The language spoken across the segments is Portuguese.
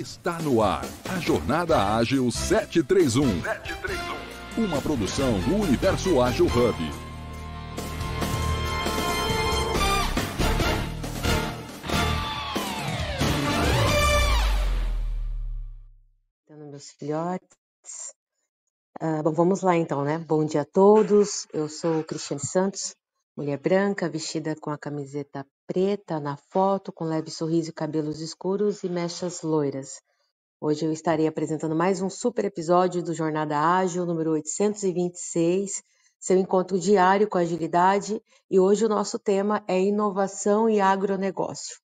Está no ar a Jornada Ágil 731. 731. Uma produção do Universo Ágil Hub. Então, meus filhotes. Ah, bom, vamos lá então, né? Bom dia a todos. Eu sou Cristiane Santos, mulher branca, vestida com a camiseta preta na foto, com leve sorriso e cabelos escuros e mechas loiras. Hoje eu estarei apresentando mais um super episódio do Jornada Ágil, número 826, seu encontro diário com agilidade, e hoje o nosso tema é inovação e agronegócio.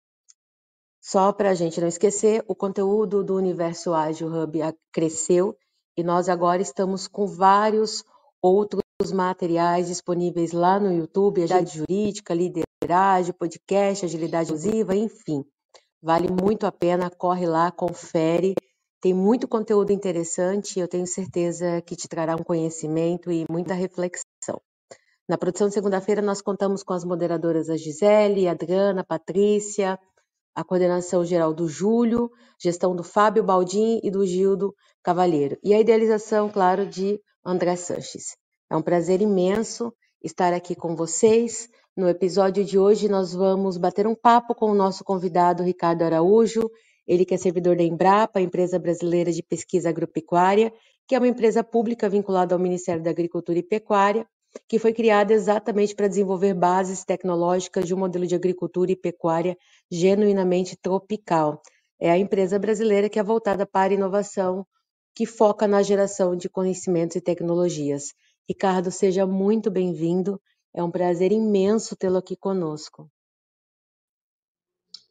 Só para a gente não esquecer, o conteúdo do Universo Ágil Hub cresceu e nós agora estamos com vários outros materiais disponíveis lá no YouTube, Agilidade Jurídica, Lideragem, Podcast, Agilidade Inclusiva, enfim. Vale muito a pena, corre lá, confere. Tem muito conteúdo interessante eu tenho certeza que te trará um conhecimento e muita reflexão. Na produção de segunda-feira, nós contamos com as moderadoras a Gisele, a Adriana, a Patrícia, a coordenação geral do Júlio, gestão do Fábio Baldim e do Gildo Cavalheiro, e a idealização, claro, de André Sanches. É um prazer imenso estar aqui com vocês. No episódio de hoje, nós vamos bater um papo com o nosso convidado Ricardo Araújo, ele que é servidor da Embrapa, empresa brasileira de pesquisa agropecuária, que é uma empresa pública vinculada ao Ministério da Agricultura e Pecuária, que foi criada exatamente para desenvolver bases tecnológicas de um modelo de agricultura e pecuária genuinamente tropical. É a empresa brasileira que é voltada para a inovação, que foca na geração de conhecimentos e tecnologias. Ricardo, seja muito bem-vindo. É um prazer imenso tê-lo aqui conosco.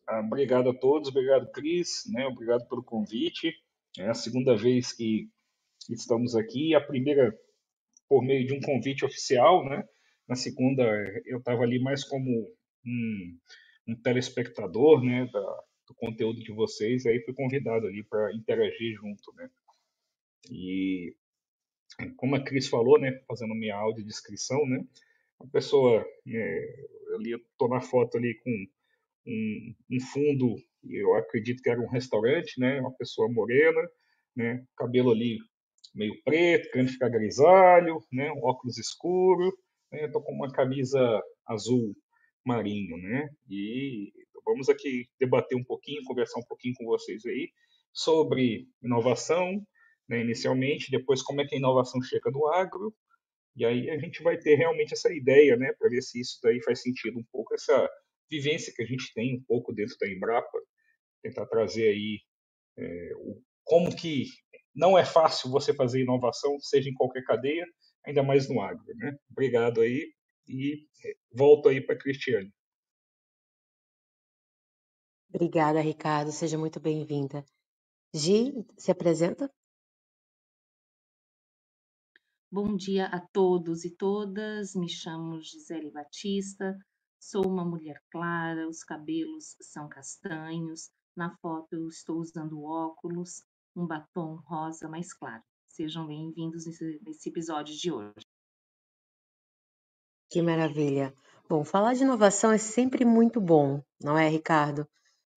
Ah, obrigado a todos, obrigado, Cris, né? obrigado pelo convite. É a segunda vez que estamos aqui, a primeira por meio de um convite oficial, né? Na segunda eu estava ali mais como um, um telespectador, né, da, do conteúdo de vocês, aí fui convidado ali para interagir junto, né? E como a Cris falou, né, fazendo minha audiodescrição, né, a pessoa, é, ali eu tô na foto ali com um, um, fundo, eu acredito que era um restaurante, né, uma pessoa morena, né, cabelo ali meio preto, querendo ficar grisalho, né, um óculos escuro, né, tô com uma camisa azul marinho, né, e vamos aqui debater um pouquinho, conversar um pouquinho com vocês aí sobre inovação, né, inicialmente, depois como é que a inovação chega no agro, e aí a gente vai ter realmente essa ideia, né, para ver se isso daí faz sentido um pouco, essa vivência que a gente tem um pouco dentro da Embrapa, tentar trazer aí é, o, como que não é fácil você fazer inovação, seja em qualquer cadeia, ainda mais no agro, né? Obrigado aí e volto aí para a Cristiane. Obrigada, Ricardo. Seja muito bem-vinda. Gi, se apresenta. Bom dia a todos e todas. Me chamo Gisele Batista. Sou uma mulher clara, os cabelos são castanhos. Na foto eu estou usando óculos, um batom rosa mais claro. Sejam bem-vindos nesse, nesse episódio de hoje. Que maravilha. Bom, falar de inovação é sempre muito bom, não é, Ricardo?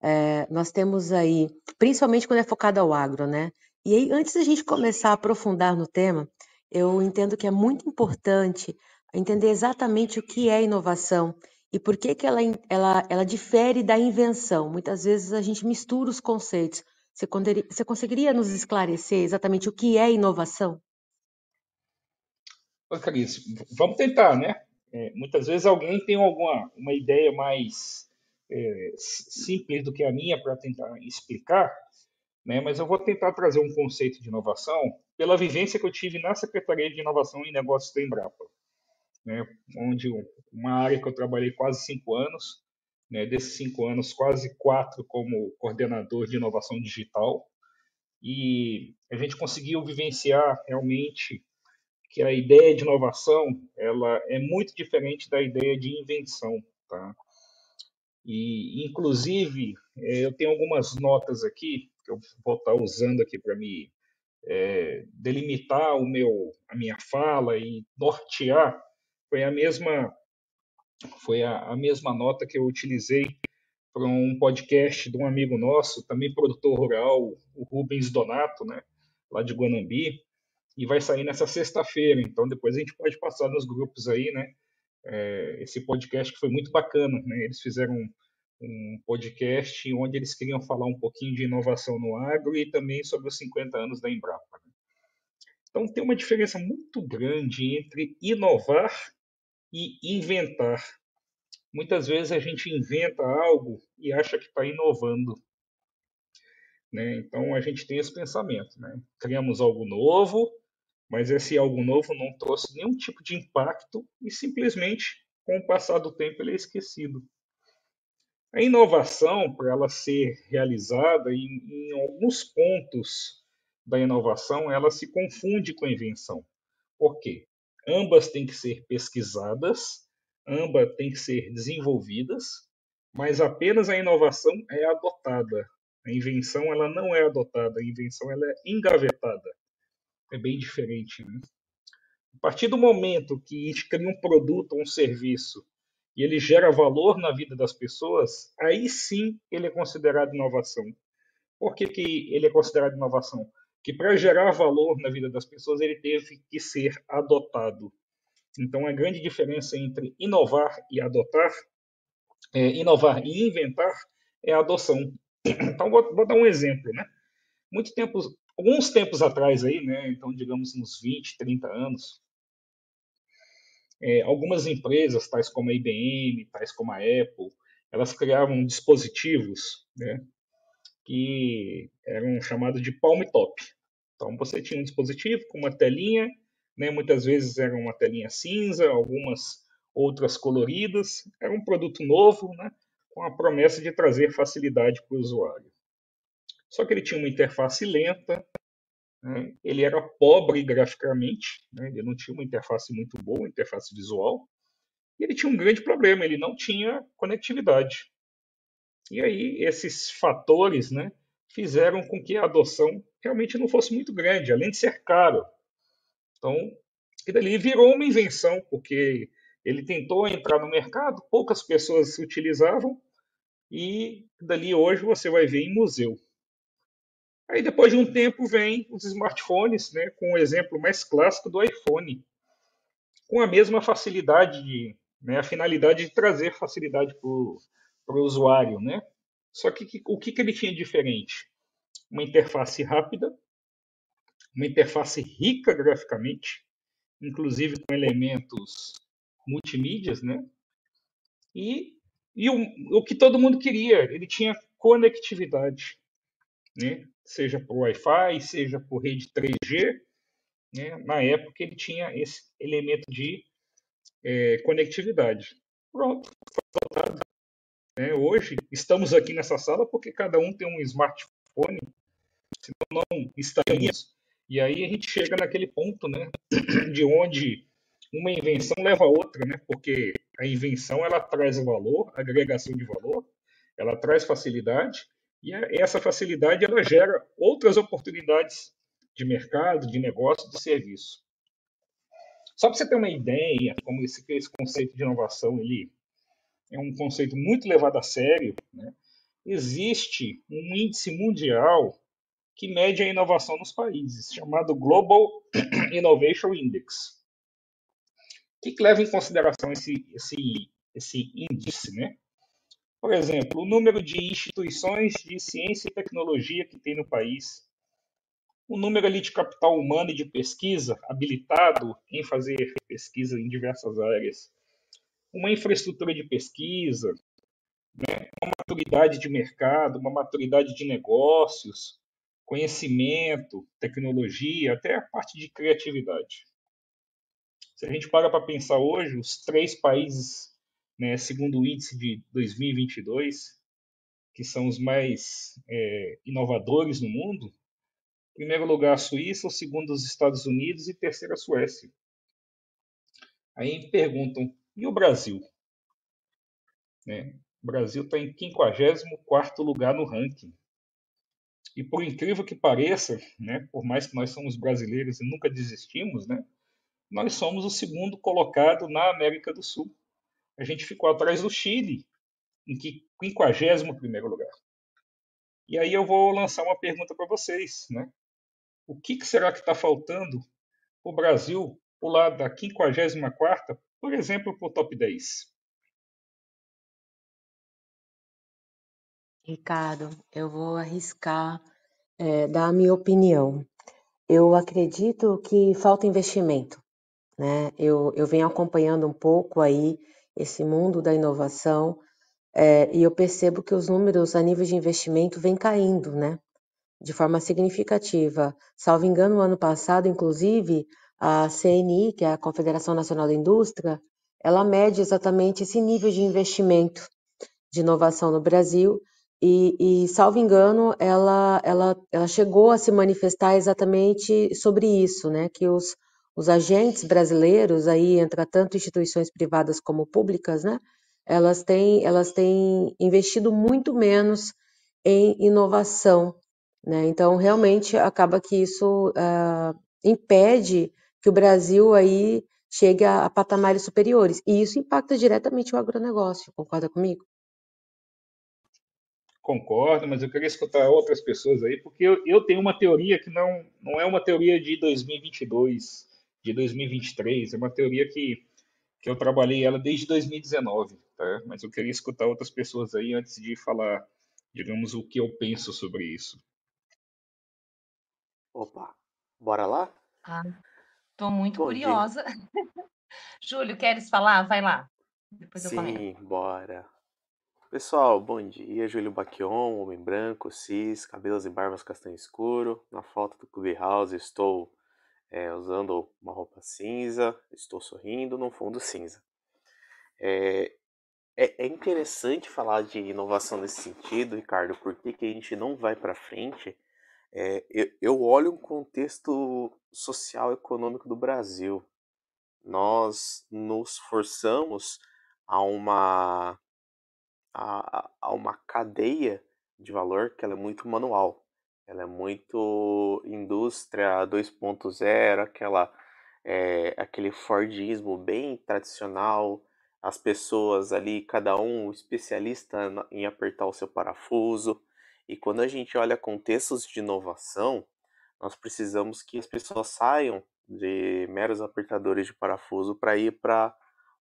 É, nós temos aí, principalmente quando é focado ao agro, né? E aí, antes da gente começar a aprofundar no tema, eu entendo que é muito importante entender exatamente o que é inovação e por que, que ela, ela, ela difere da invenção. Muitas vezes a gente mistura os conceitos. Você, você conseguiria nos esclarecer exatamente o que é inovação? Ô, Cris, vamos tentar, né? É, muitas vezes alguém tem alguma uma ideia mais é, simples do que a minha para tentar explicar, né? mas eu vou tentar trazer um conceito de inovação pela vivência que eu tive na Secretaria de Inovação e Negócios da Embrapa, né? onde uma área que eu trabalhei quase cinco anos, né? desses cinco anos, quase quatro como coordenador de inovação digital, e a gente conseguiu vivenciar realmente que a ideia de inovação ela é muito diferente da ideia de invenção, tá? E inclusive é, eu tenho algumas notas aqui que eu vou estar usando aqui para me é, delimitar o meu a minha fala e nortear foi a mesma foi a, a mesma nota que eu utilizei para um podcast de um amigo nosso, também produtor rural, o Rubens Donato, né, lá de Guanambi, e vai sair nessa sexta-feira. Então depois a gente pode passar nos grupos aí, né? É, esse podcast que foi muito bacana, né? Eles fizeram um, podcast onde eles queriam falar um pouquinho de inovação no agro e também sobre os 50 anos da Embrapa. Né? Então tem uma diferença muito grande entre inovar e inventar. Muitas vezes a gente inventa algo e acha que está inovando. Né? Então a gente tem esse pensamento. Né? Criamos algo novo, mas esse algo novo não trouxe nenhum tipo de impacto e simplesmente, com o passar do tempo, ele é esquecido. A inovação, para ela ser realizada, em, em alguns pontos da inovação, ela se confunde com a invenção. Por quê? Ambas têm que ser pesquisadas, ambas têm que ser desenvolvidas, mas apenas a inovação é adotada. A invenção ela não é adotada, a invenção ela é engavetada é bem diferente. Né? A partir do momento que a gente cria um produto ou um serviço e ele gera valor na vida das pessoas, aí sim ele é considerado inovação. Por que, que ele é considerado inovação? Que para gerar valor na vida das pessoas ele teve que ser adotado. Então a grande diferença entre inovar e adotar, é, inovar e inventar, é a adoção. Então vou, vou dar um exemplo, né? Muito tempo alguns tempos atrás aí, né, então digamos uns 20, 30 anos, é, algumas empresas, tais como a IBM, tais como a Apple, elas criavam dispositivos, né, que eram chamados de palm top. Então você tinha um dispositivo com uma telinha, né, muitas vezes era uma telinha cinza, algumas outras coloridas, era um produto novo, né, com a promessa de trazer facilidade para o usuário. Só que ele tinha uma interface lenta, né? ele era pobre graficamente, né? ele não tinha uma interface muito boa, interface visual, e ele tinha um grande problema, ele não tinha conectividade. E aí esses fatores né, fizeram com que a adoção realmente não fosse muito grande, além de ser caro. Então, e dali virou uma invenção, porque ele tentou entrar no mercado, poucas pessoas se utilizavam, e dali hoje você vai ver em museu. Aí depois de um tempo vem os smartphones, né, com o exemplo mais clássico do iPhone, com a mesma facilidade, de, né, a finalidade de trazer facilidade para o usuário, né? Só que, que o que, que ele tinha diferente? Uma interface rápida, uma interface rica graficamente, inclusive com elementos multimídias, né? E, e o, o que todo mundo queria, ele tinha conectividade né? Seja por Wi-Fi, seja por rede 3G. Né? Na época ele tinha esse elemento de é, conectividade. Pronto, foi. Né? Hoje estamos aqui nessa sala porque cada um tem um smartphone, senão não estaríamos. E aí a gente chega naquele ponto, né, de onde uma invenção leva a outra, né? Porque a invenção ela traz valor, agregação de valor, ela traz facilidade e essa facilidade ela gera outras oportunidades de mercado, de negócio, de serviço. Só para você ter uma ideia, como esse, esse conceito de inovação ele é um conceito muito levado a sério, né? existe um índice mundial que mede a inovação nos países, chamado Global Innovation Index. O que, que leva em consideração esse, esse, esse índice? Né? Por exemplo, o número de instituições de ciência e tecnologia que tem no país, o número ali de capital humano e de pesquisa habilitado em fazer pesquisa em diversas áreas, uma infraestrutura de pesquisa, né, uma maturidade de mercado, uma maturidade de negócios, conhecimento, tecnologia, até a parte de criatividade. Se a gente para para pensar hoje, os três países né, segundo o índice de 2022, que são os mais é, inovadores no mundo. Em primeiro lugar, a Suíça, o segundo, os Estados Unidos e terceiro, a Suécia. Aí perguntam, e o Brasil? Né? O Brasil está em 54 lugar no ranking. E por incrível que pareça, né, por mais que nós somos brasileiros e nunca desistimos, né, nós somos o segundo colocado na América do Sul a gente ficou atrás do Chile, em que 51 lugar. E aí eu vou lançar uma pergunta para vocês, né? O que, que será que está faltando o Brasil pular da 54 por exemplo, para o top 10? Ricardo, eu vou arriscar é, dar a minha opinião. Eu acredito que falta investimento, né? Eu, eu venho acompanhando um pouco aí esse mundo da inovação é, e eu percebo que os números a nível de investimento vêm caindo, né? De forma significativa. Salvo engano, no ano passado, inclusive, a CNI, que é a Confederação Nacional da Indústria, ela mede exatamente esse nível de investimento de inovação no Brasil e, e, salvo engano, ela, ela, ela chegou a se manifestar exatamente sobre isso, né? Que os, os agentes brasileiros, aí entra tanto instituições privadas como públicas, né? Elas têm, elas têm investido muito menos em inovação, né? Então, realmente, acaba que isso uh, impede que o Brasil aí chegue a, a patamares superiores. E isso impacta diretamente o agronegócio, concorda comigo? concordo, mas eu queria escutar outras pessoas aí, porque eu, eu tenho uma teoria que não, não é uma teoria de 2022, de 2023, é uma teoria que, que eu trabalhei ela desde 2019, tá? Mas eu queria escutar outras pessoas aí antes de falar, digamos, o que eu penso sobre isso. Opa, bora lá? Ah, tô muito Bom curiosa. Júlio, queres falar? Vai lá. Depois Sim, eu comento. bora. Pessoal, bom dia. Júlio Baquion, homem branco, cis, cabelos e barbas castanho escuro. Na foto do Clubhouse estou é, usando uma roupa cinza, estou sorrindo num fundo cinza. É, é, é, interessante falar de inovação nesse sentido, Ricardo, porque que a gente não vai para frente. É, eu, eu olho um contexto social e econômico do Brasil. Nós nos forçamos a uma a, a uma cadeia de valor que ela é muito manual. Ela é muito indústria 2.0, aquela é, aquele Fordismo bem tradicional, as pessoas ali, cada um especialista em apertar o seu parafuso. E quando a gente olha contextos de inovação, nós precisamos que as pessoas saiam de meros apertadores de parafuso para ir para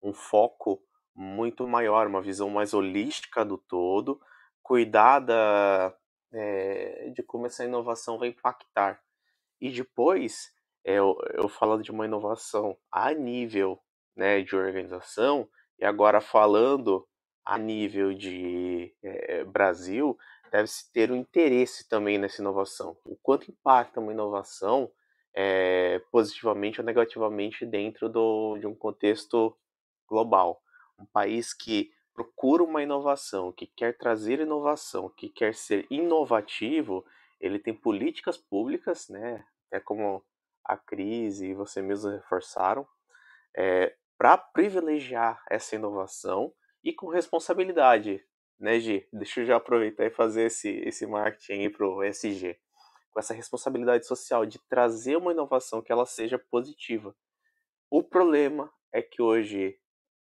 um foco muito maior, uma visão mais holística do todo, cuidada é, de como essa inovação vai impactar. E depois, é, eu, eu falo de uma inovação a nível né, de organização, e agora falando a nível de é, Brasil, deve-se ter um interesse também nessa inovação. O quanto impacta uma inovação é, positivamente ou negativamente dentro do, de um contexto global um país que procura uma inovação, que quer trazer inovação, que quer ser inovativo, ele tem políticas públicas, né? É como a crise e você mesmo reforçaram, é, para privilegiar essa inovação e com responsabilidade, né, Gi? Deixa eu já aproveitar e fazer esse, esse marketing aí para o ESG. Com essa responsabilidade social de trazer uma inovação que ela seja positiva. O problema é que hoje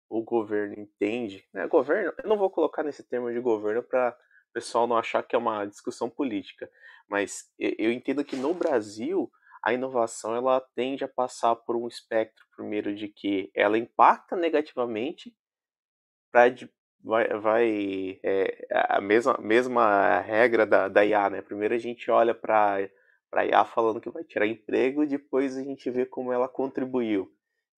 o governo entende, né? Governo, eu não vou colocar nesse termo de governo para o pessoal não achar que é uma discussão política, mas eu entendo que no Brasil a inovação ela tende a passar por um espectro primeiro de que ela impacta negativamente para vai, vai é, a mesma, mesma regra da, da IA, né? Primeiro a gente olha para para IA falando que vai tirar emprego, depois a gente vê como ela contribuiu.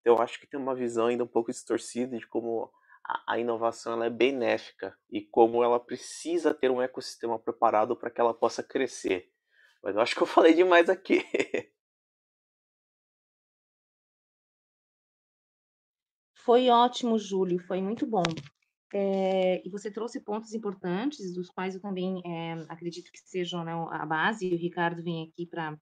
Então, eu acho que tem uma visão ainda um pouco distorcida de como a, a inovação ela é benéfica e como ela precisa ter um ecossistema preparado para que ela possa crescer. Mas eu acho que eu falei demais aqui. Foi ótimo, Júlio, foi muito bom. É, e você trouxe pontos importantes, dos quais eu também é, acredito que sejam né, a base, e o Ricardo vem aqui para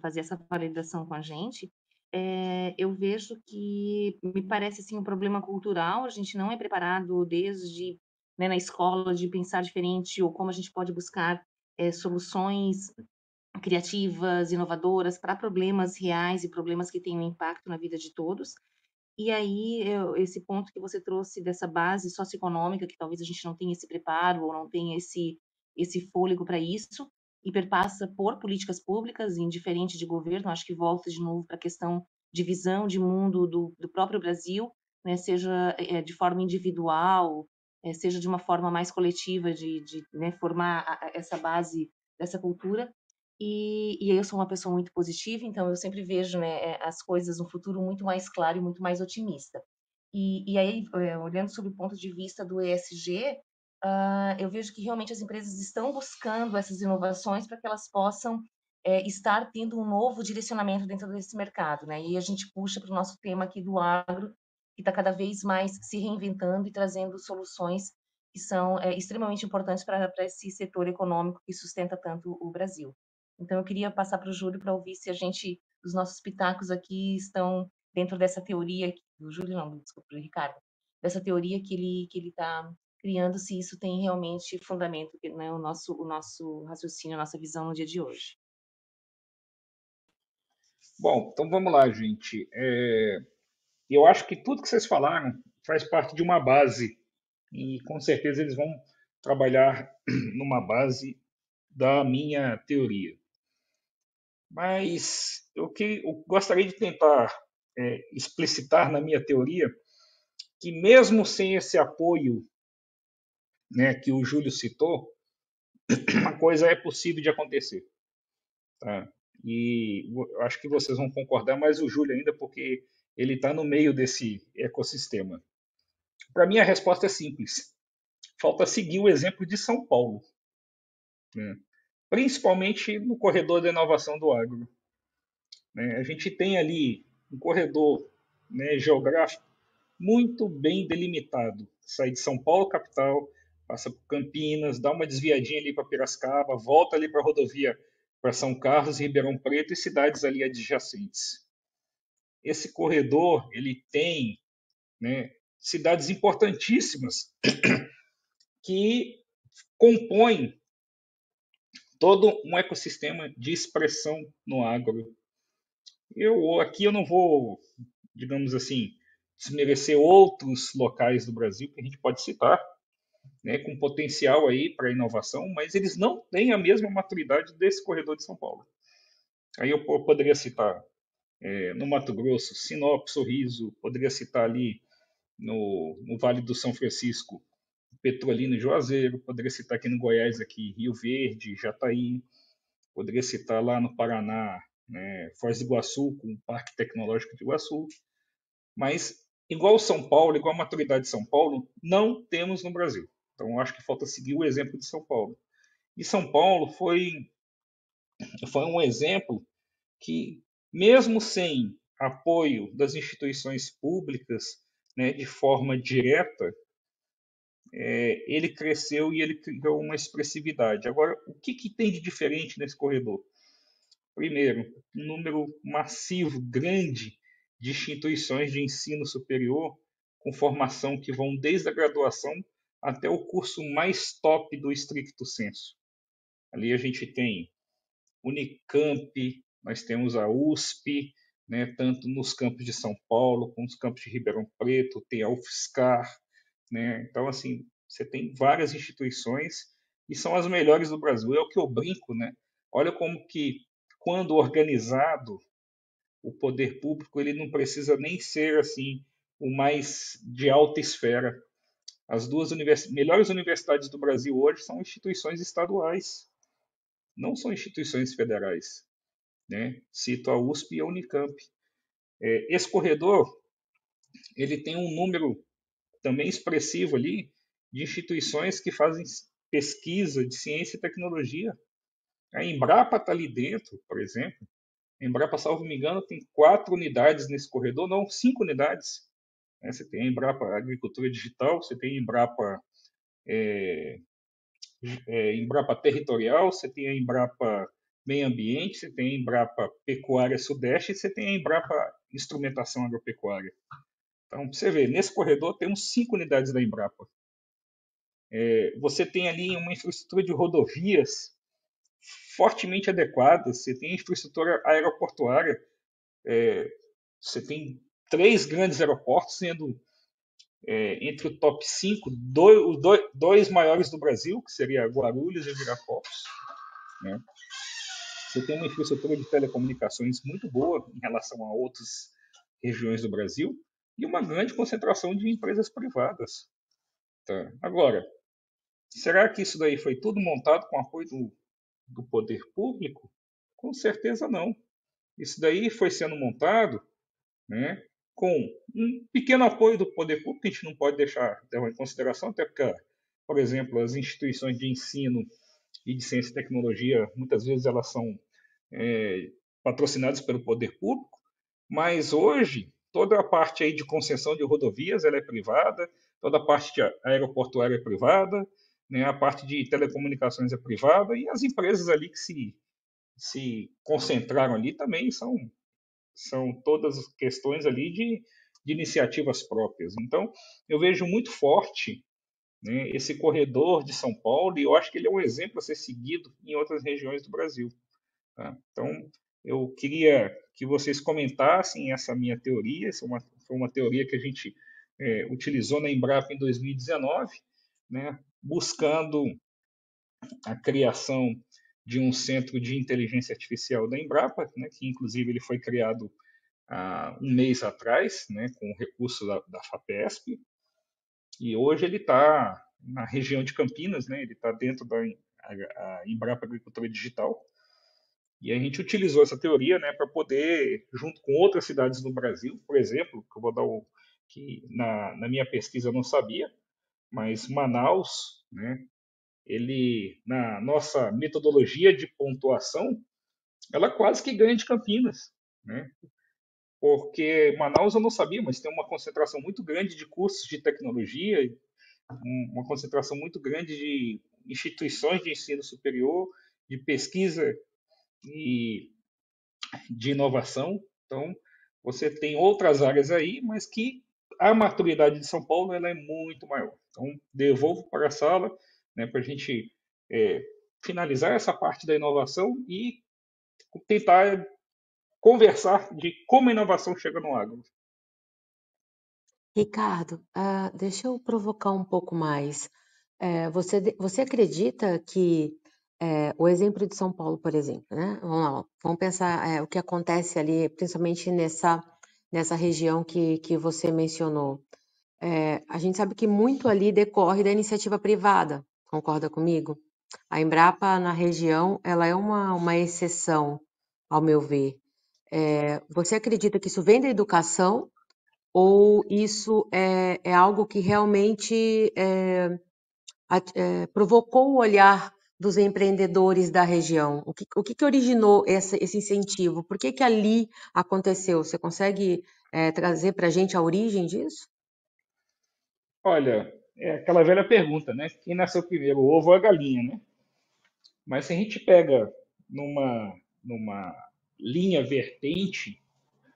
fazer essa validação com a gente é, eu vejo que me parece assim um problema cultural. A gente não é preparado desde né, na escola de pensar diferente ou como a gente pode buscar é, soluções criativas, inovadoras para problemas reais e problemas que têm um impacto na vida de todos. E aí, esse ponto que você trouxe dessa base socioeconômica, que talvez a gente não tenha esse preparo ou não tenha esse, esse fôlego para isso, e perpassa por políticas públicas, indiferente de governo, acho que volta de novo para a questão de visão de mundo do, do próprio Brasil, né, seja é, de forma individual, é, seja de uma forma mais coletiva de, de né, formar a, essa base dessa cultura. E, e eu sou uma pessoa muito positiva, então eu sempre vejo né, é, as coisas no futuro muito mais claro e muito mais otimista. E, e aí, olhando sob o ponto de vista do ESG, uh, eu vejo que realmente as empresas estão buscando essas inovações para que elas possam é, estar tendo um novo direcionamento dentro desse mercado. Né? E a gente puxa para o nosso tema aqui do agro, que está cada vez mais se reinventando e trazendo soluções que são é, extremamente importantes para esse setor econômico que sustenta tanto o Brasil. Então, eu queria passar para o Júlio para ouvir se a gente, os nossos pitacos aqui estão dentro dessa teoria, do Júlio não, desculpa, do Ricardo, dessa teoria que ele que ele está criando, se isso tem realmente fundamento, né, o nosso o nosso raciocínio, a nossa visão no dia de hoje. Bom, então vamos lá, gente. É, eu acho que tudo que vocês falaram faz parte de uma base e com certeza eles vão trabalhar numa base da minha teoria. Mas o que eu gostaria de tentar é, explicitar na minha teoria que mesmo sem esse apoio né, que o Júlio citou, uma coisa é possível de acontecer. Tá? E acho que vocês vão concordar, mais o Júlio ainda, porque ele está no meio desse ecossistema. Para mim, a resposta é simples. Falta seguir o exemplo de São Paulo. Né? principalmente no corredor da inovação do agro. Né? A gente tem ali um corredor né, geográfico muito bem delimitado. Sai de São Paulo, capital, passa por Campinas, dá uma desviadinha ali para Piracicaba, volta ali para a rodovia para São Carlos, Ribeirão Preto e cidades ali adjacentes. Esse corredor ele tem né, cidades importantíssimas que compõem todo um ecossistema de expressão no agro. Eu aqui eu não vou, digamos assim, desmerecer outros locais do Brasil que a gente pode citar, né, com potencial aí para inovação, mas eles não têm a mesma maturidade desse corredor de São Paulo. Aí eu poderia citar é, no Mato Grosso, Sinop, Sorriso, poderia citar ali no, no Vale do São Francisco, Petrolina e Juazeiro, poderia citar aqui no Goiás, aqui Rio Verde, Jataí, poderia citar lá no Paraná, né, Foz do Iguaçu, com o Parque Tecnológico de Iguaçu, mas igual São Paulo, igual a maturidade de São Paulo, não temos no Brasil. Então acho que falta seguir o exemplo de São Paulo. E São Paulo foi foi um exemplo que mesmo sem apoio das instituições públicas, né, de forma direta, é, ele cresceu e ele criou uma expressividade. Agora, o que, que tem de diferente nesse corredor? Primeiro, um número massivo, grande, de instituições de ensino superior com formação que vão desde a graduação até o curso mais top do estricto senso. Ali a gente tem Unicamp, nós temos a USP, né, tanto nos campos de São Paulo como nos campos de Ribeirão Preto, tem a UFSCar, né? Então, assim, você tem várias instituições e são as melhores do Brasil. É o que eu brinco, né? Olha como que, quando organizado, o poder público ele não precisa nem ser assim o mais de alta esfera. As duas univers... melhores universidades do Brasil hoje são instituições estaduais, não são instituições federais. Né? Cito a USP e a Unicamp. É, esse corredor ele tem um número também expressivo ali de instituições que fazem pesquisa de ciência e tecnologia. A Embrapa está ali dentro, por exemplo. A Embrapa, salvo me engano, tem quatro unidades nesse corredor, não, cinco unidades. Né? Você tem a Embrapa Agricultura Digital, você tem a Embrapa, é, é, Embrapa Territorial, você tem a Embrapa Meio Ambiente, você tem a Embrapa Pecuária Sudeste e você tem a Embrapa Instrumentação Agropecuária. Então, você vê, nesse corredor temos cinco unidades da Embrapa. É, você tem ali uma infraestrutura de rodovias fortemente adequada, você tem infraestrutura aeroportuária, é, você tem três grandes aeroportos, sendo é, entre o top 5, dois, dois, dois, maiores do Brasil, que seria Guarulhos e Viracopos. Né? Você tem uma infraestrutura de telecomunicações muito boa em relação a outras regiões do Brasil e uma grande concentração de empresas privadas. Tá? Agora, será que isso daí foi tudo montado com apoio do, do poder público? Com certeza não. Isso daí foi sendo montado né, com um pequeno apoio do poder público, que a gente não pode deixar de em consideração, até porque, por exemplo, as instituições de ensino e de ciência e tecnologia, muitas vezes elas são é, patrocinadas pelo poder público, mas hoje toda a parte aí de concessão de rodovias ela é privada, toda a parte aeroportuária é privada, né, a parte de telecomunicações é privada e as empresas ali que se, se concentraram ali também são são todas questões ali de, de iniciativas próprias. Então, eu vejo muito forte né, esse corredor de São Paulo e eu acho que ele é um exemplo a ser seguido em outras regiões do Brasil. Tá? Então, eu queria que vocês comentassem essa minha teoria, essa é uma, foi uma teoria que a gente é, utilizou na Embrapa em 2019, né, buscando a criação de um centro de inteligência artificial da Embrapa, né, que inclusive ele foi criado há um mês atrás, né, com recurso da, da FAPESP, e hoje ele está na região de Campinas, né, ele está dentro da a, a Embrapa Agricultura Digital, e a gente utilizou essa teoria né, para poder, junto com outras cidades do Brasil, por exemplo, que eu vou dar o, que na, na minha pesquisa eu não sabia, mas Manaus, né, ele na nossa metodologia de pontuação, ela quase que ganha de Campinas, né? Porque Manaus eu não sabia, mas tem uma concentração muito grande de cursos de tecnologia, uma concentração muito grande de instituições de ensino superior, de pesquisa e de inovação. Então, você tem outras áreas aí, mas que a maturidade de São Paulo ela é muito maior. Então, devolvo para a sala né, para a gente é, finalizar essa parte da inovação e tentar conversar de como a inovação chega no agro. Ricardo, uh, deixa eu provocar um pouco mais. É, você, você acredita que é, o exemplo de São Paulo, por exemplo, né? Vamos lá, vamos pensar é, o que acontece ali, principalmente nessa, nessa região que, que você mencionou. É, a gente sabe que muito ali decorre da iniciativa privada, Concorda comigo? A Embrapa na região, ela é uma, uma exceção, ao meu ver. É, você acredita que isso vem da educação ou isso é, é algo que realmente é, é, provocou o olhar dos empreendedores da região? O que, o que, que originou esse, esse, incentivo? Por que, que ali aconteceu? Você consegue é, trazer para a gente a origem disso? Olha, é aquela velha pergunta, né? Quem nasceu primeiro, o ovo ou a galinha, né? Mas se a gente pega numa, numa linha vertente,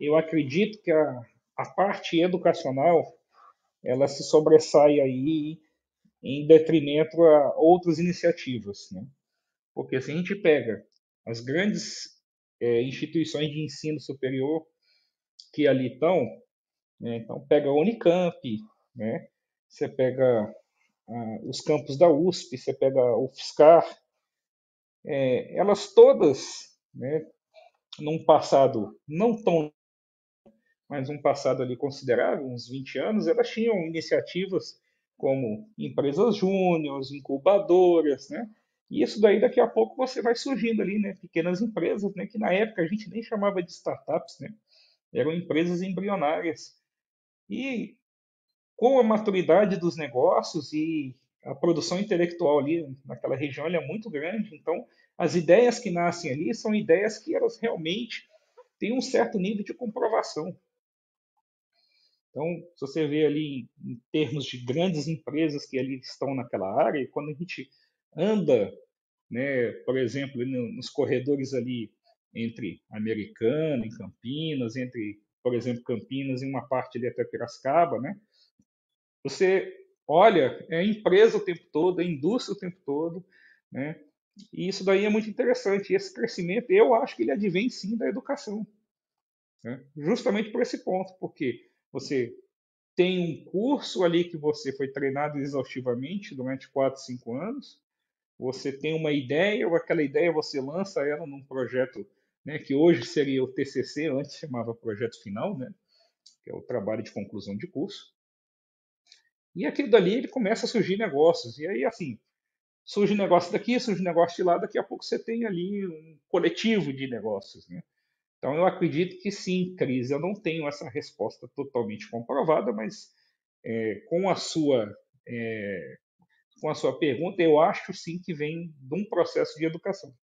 eu acredito que a, a parte educacional ela se sobressai aí em detrimento a outras iniciativas, né? Porque se a gente pega as grandes é, instituições de ensino superior que ali estão, né? então pega a Unicamp, né? Você pega uh, os campos da USP, você pega o FSCar, é, elas todas, né, num passado não tão, mas um passado ali considerável, uns 20 anos, elas tinham iniciativas como empresas júniores, incubadoras, né? E isso daí daqui a pouco você vai surgindo ali, né? Pequenas empresas, né? Que na época a gente nem chamava de startups, né? Eram empresas embrionárias. E com a maturidade dos negócios e a produção intelectual ali naquela região é muito grande, então as ideias que nascem ali são ideias que elas realmente têm um certo nível de comprovação. Então, se você vê ali em termos de grandes empresas que ali estão naquela área, quando a gente anda, né, por exemplo, nos corredores ali entre Americana e Campinas, entre, por exemplo, Campinas e uma parte ali até Piracicaba, né, você olha, é empresa o tempo todo, é indústria o tempo todo, né? E isso daí é muito interessante. Esse crescimento, eu acho que ele advém sim da educação. Né? Justamente por esse ponto, porque você tem um curso ali que você foi treinado exaustivamente durante 4, 5 anos, você tem uma ideia, ou aquela ideia você lança ela num projeto né, que hoje seria o TCC, antes chamava projeto final, né, que é o trabalho de conclusão de curso. E aquilo dali ele começa a surgir negócios. E aí, assim, surge negócio daqui, surge negócio de lá, daqui a pouco você tem ali um coletivo de negócios. Né? Então, eu acredito que sim, Cris, eu não tenho essa resposta totalmente comprovada, mas é, com a sua é, com a sua pergunta, eu acho sim que vem de um processo de educação.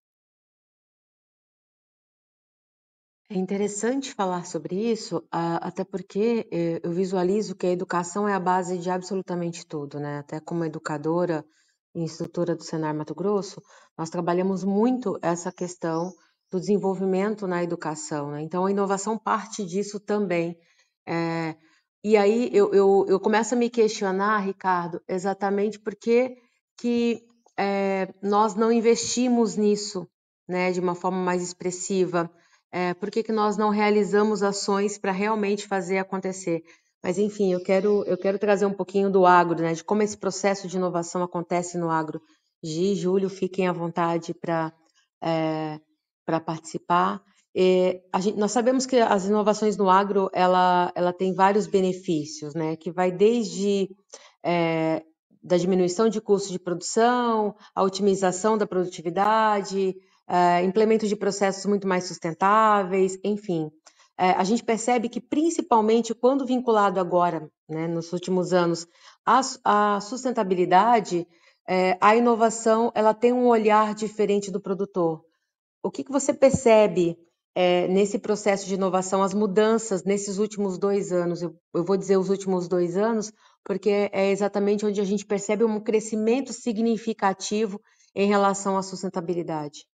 É interessante falar sobre isso, até porque eh, eu visualizo que a educação é a base de absolutamente tudo, né? Até como educadora e instrutora do Senar Mato Grosso, nós trabalhamos muito essa questão do desenvolvimento na educação, né? Então, a inovação parte disso também. É, e aí eu, eu, eu começo a me questionar, Ricardo, exatamente porque que é, nós não investimos nisso, né, de uma forma mais expressiva. É, por que, que nós não realizamos ações para realmente fazer acontecer? Mas, enfim, eu quero, eu quero trazer um pouquinho do agro, né, de como esse processo de inovação acontece no agro. Gi, Júlio, fiquem à vontade para é, participar. Gente, nós sabemos que as inovações no agro ela, ela tem vários benefícios, né? Que vai desde é, da diminuição de custos de produção, a otimização da produtividade, é, implemento de processos muito mais sustentáveis, enfim. É, a gente percebe que, principalmente quando vinculado agora, né, nos últimos anos, à, sustentabilidade, é, a inovação ela tem um olhar diferente do produtor. O que, que você percebe é, nesse processo de inovação, as mudanças nesses últimos dois anos, eu, eu, vou dizer os últimos dois anos, porque é exatamente onde a gente percebe um crescimento significativo em relação à sustentabilidade.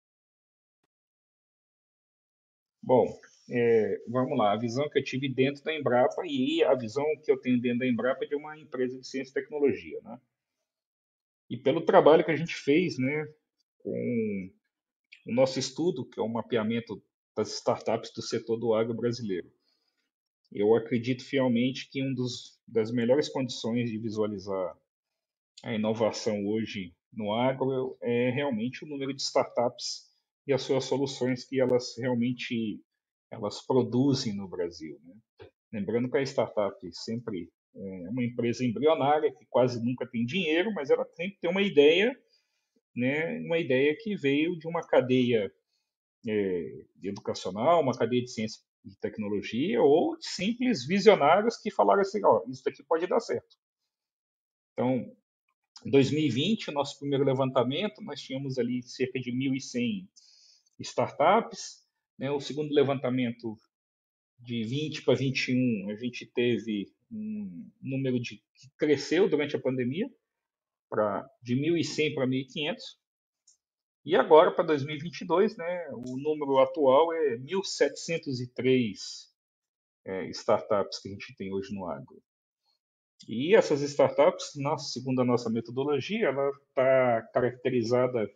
Bom, é, vamos lá, a visão que eu tive dentro da Embrapa e a visão que eu tenho dentro da Embrapa é de uma empresa de ciência e tecnologia, né? E pelo trabalho que a gente fez, né, com o nosso estudo, que é o mapeamento das startups do setor do agro brasileiro. Eu acredito fielmente que uma das melhores condições de visualizar a inovação hoje no agro é realmente o número de startups e as suas soluções que elas realmente elas produzem no Brasil. Né? Lembrando que a startup sempre é uma empresa embrionária que quase nunca tem dinheiro, mas ela tem que ter uma ideia, né? uma ideia que veio de uma cadeia é, educacional, uma cadeia de ciência e tecnologia, ou simples visionários que falaram assim, ó, isso aqui pode dar certo. Então, em 2020, o nosso primeiro levantamento, nós tínhamos ali cerca de 1.100 startups. Né? O segundo levantamento, de 20 para 21, a gente teve um número de, que cresceu durante a pandemia, pra, de 1.100 para 1.500. E agora, para 2022, né, o número atual é 1.703 é, startups que a gente tem hoje no agro. E essas startups, nossa, segundo a nossa metodologia, ela está caracterizada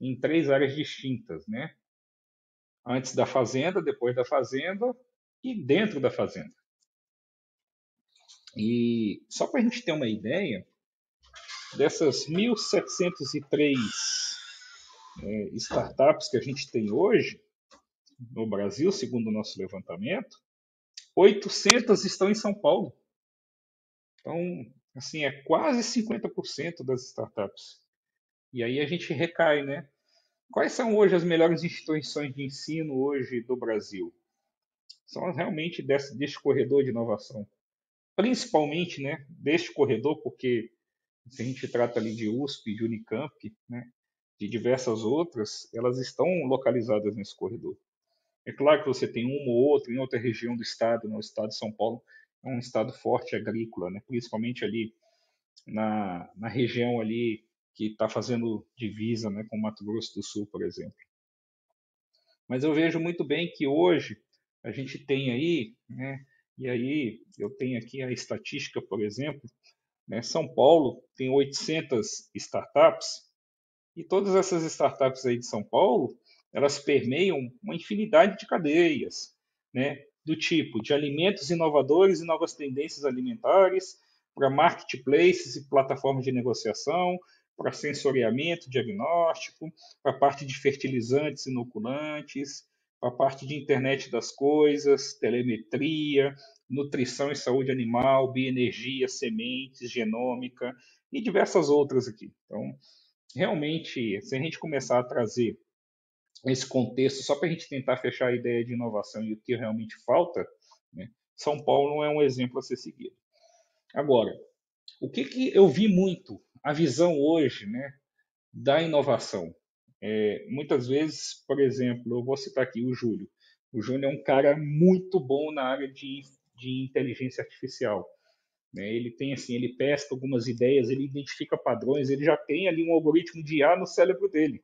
em três áreas distintas, né? Antes da fazenda, depois da fazenda e dentro da fazenda. E só para a gente ter uma ideia, dessas 1.703 é, startups que a gente tem hoje no Brasil, segundo o nosso levantamento, 800 estão em São Paulo. Então, assim, é quase 50% das startups. E aí a gente recai, né? Quais são hoje as melhores instituições de ensino hoje do Brasil? São realmente desse, deste corredor de inovação. Principalmente, né, deste corredor, porque se a gente trata ali de USP, de Unicamp, né, de diversas outras, elas estão localizadas nesse corredor. É claro que você tem uma ou outra em outra região do estado, no estado de São Paulo é um estado forte agrícola, né? principalmente ali na, na região ali que está fazendo divisa né, com Mato Grosso do Sul, por exemplo. Mas eu vejo muito bem que hoje a gente tem aí, né, e aí eu tenho aqui a estatística, por exemplo, né, São Paulo tem 800 startups e todas essas startups aí de São Paulo, elas permeiam uma infinidade de cadeias, né? do tipo de alimentos inovadores e novas tendências alimentares, para marketplaces e plataformas de negociação, para sensoriamento, diagnóstico, para a parte de fertilizantes inoculantes, para a parte de internet das coisas, telemetria, nutrição e saúde animal, bioenergia, sementes, genômica e diversas outras aqui. Então, realmente, se a gente começar a trazer esse contexto só para a gente tentar fechar a ideia de inovação e o que realmente falta, né, São Paulo não é um exemplo a ser seguido. Agora, o que, que eu vi muito, a visão hoje né, da inovação? É, muitas vezes, por exemplo, eu vou citar aqui o Júlio. O Júlio é um cara muito bom na área de, de inteligência artificial. Né? Ele tem assim, ele pesca algumas ideias, ele identifica padrões, ele já tem ali um algoritmo de IA no cérebro dele.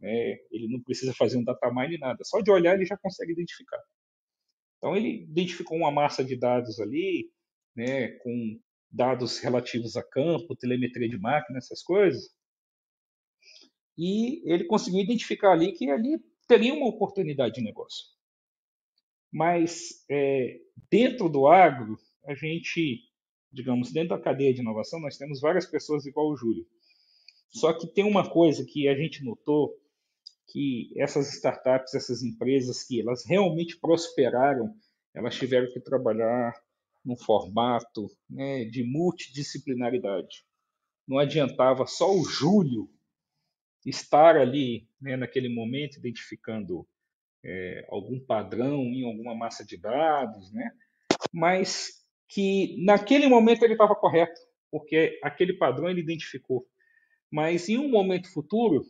Né? Ele não precisa fazer um data mine nada, só de olhar ele já consegue identificar. Então ele identificou uma massa de dados ali, né, com dados relativos a campo, telemetria de máquina, essas coisas, e ele conseguiu identificar ali que ali teria uma oportunidade de negócio. Mas é, dentro do agro, a gente, digamos, dentro da cadeia de inovação, nós temos várias pessoas igual o Júlio. Só que tem uma coisa que a gente notou que essas startups, essas empresas que elas realmente prosperaram, elas tiveram que trabalhar num formato né, de multidisciplinaridade. Não adiantava só o Júlio estar ali né, naquele momento identificando é, algum padrão em alguma massa de dados, né, mas que naquele momento ele estava correto, porque aquele padrão ele identificou. Mas em um momento futuro,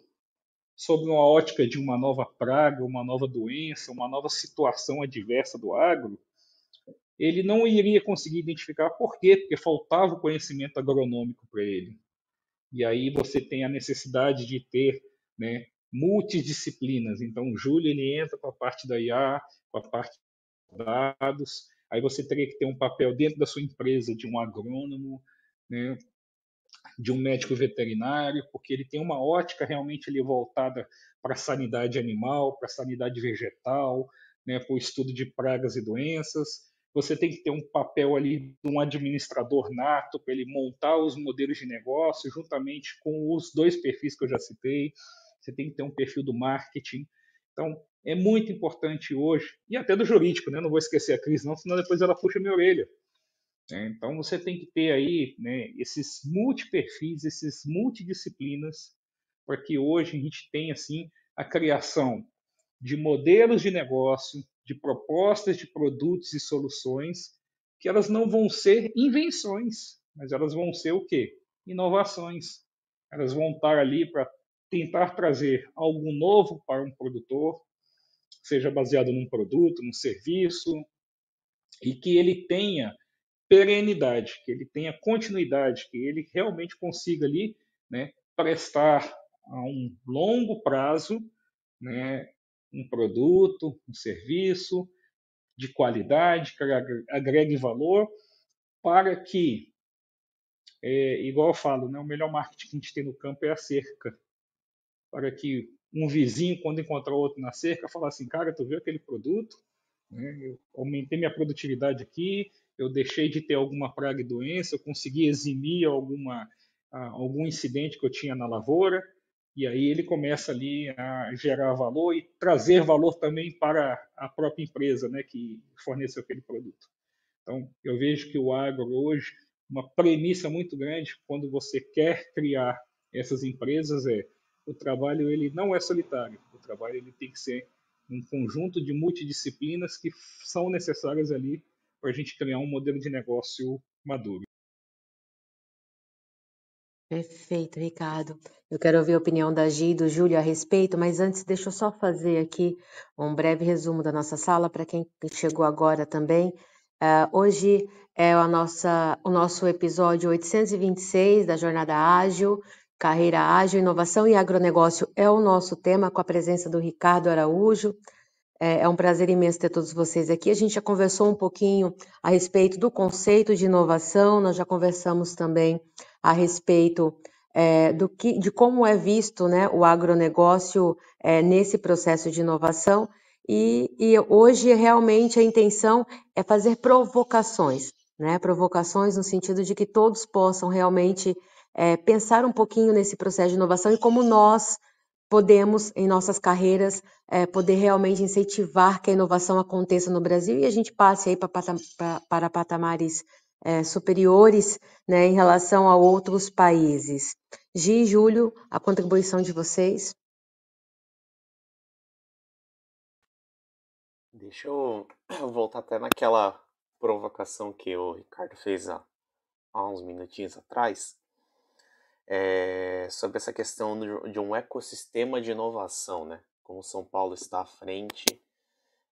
sob uma ótica de uma nova praga, uma nova doença, uma nova situação adversa do agro, ele não iria conseguir identificar por quê, porque faltava o conhecimento agronômico para ele. E aí você tem a necessidade de ter né, multidisciplinas. Então, o Júlio ele entra com a parte da IA, com a parte de dados. Aí você teria que ter um papel dentro da sua empresa de um agrônomo, né, de um médico veterinário, porque ele tem uma ótica realmente ali voltada para a sanidade animal, para a sanidade vegetal, né, para o estudo de pragas e doenças você tem que ter um papel ali de um administrador nato para ele montar os modelos de negócio juntamente com os dois perfis que eu já citei. Você tem que ter um perfil do marketing. Então, é muito importante hoje, e até do jurídico, né? Não vou esquecer a Cris, não, senão depois ela puxa minha orelha. É, então, você tem que ter aí né, esses multiperfis, esses multidisciplinas, para que hoje a gente tenha, assim, a criação de modelos de negócio, de propostas de produtos e soluções que elas não vão ser invenções, mas elas vão ser o quê? Inovações. Elas vão estar ali para tentar trazer algo novo para um produtor, seja baseado num produto, num serviço, e que ele tenha perenidade, que ele tenha continuidade, que ele realmente consiga ali, né, prestar a um longo prazo, né, um produto, um serviço de qualidade, que agregue valor, para que, é, igual eu falo, né, o melhor marketing que a gente tem no campo é a cerca. Para que um vizinho, quando encontrar outro na cerca, falar assim, cara, tu viu aquele produto? Né, eu aumentei minha produtividade aqui, eu deixei de ter alguma praga e doença, eu consegui eximir alguma, algum incidente que eu tinha na lavoura, e aí ele começa ali a gerar valor e trazer valor também para a própria empresa né, que forneceu aquele produto. Então, eu vejo que o agro hoje, uma premissa muito grande quando você quer criar essas empresas é o trabalho ele não é solitário, o trabalho ele tem que ser um conjunto de multidisciplinas que são necessárias ali para a gente criar um modelo de negócio maduro. Perfeito, Ricardo. Eu quero ouvir a opinião da Gi e do Júlio a respeito, mas antes deixa eu só fazer aqui um breve resumo da nossa sala para quem chegou agora também. Uh, hoje é a nossa, o nosso episódio 826 da Jornada Ágil, Carreira Ágil, Inovação e Agronegócio é o nosso tema, com a presença do Ricardo Araújo. É, é um prazer imenso ter todos vocês aqui. A gente já conversou um pouquinho a respeito do conceito de inovação, nós já conversamos também a respeito é, do que, de como é visto né, o agronegócio é, nesse processo de inovação. e, e hoje realmente a intenção é fazer provocações, né? Provocações no sentido de que todos possam realmente é, pensar um pouquinho nesse processo de inovação e como nós podemos, em nossas carreiras, é, poder realmente incentivar que a inovação aconteça no Brasil e a gente passe aí para, patamares é, superiores né, em relação a outros países. Gi e Júlio, a contribuição de vocês. Deixa eu voltar até naquela provocação que o Ricardo fez há, há uns minutinhos atrás, é, sobre essa questão de um ecossistema de inovação, né? Como São Paulo está à frente.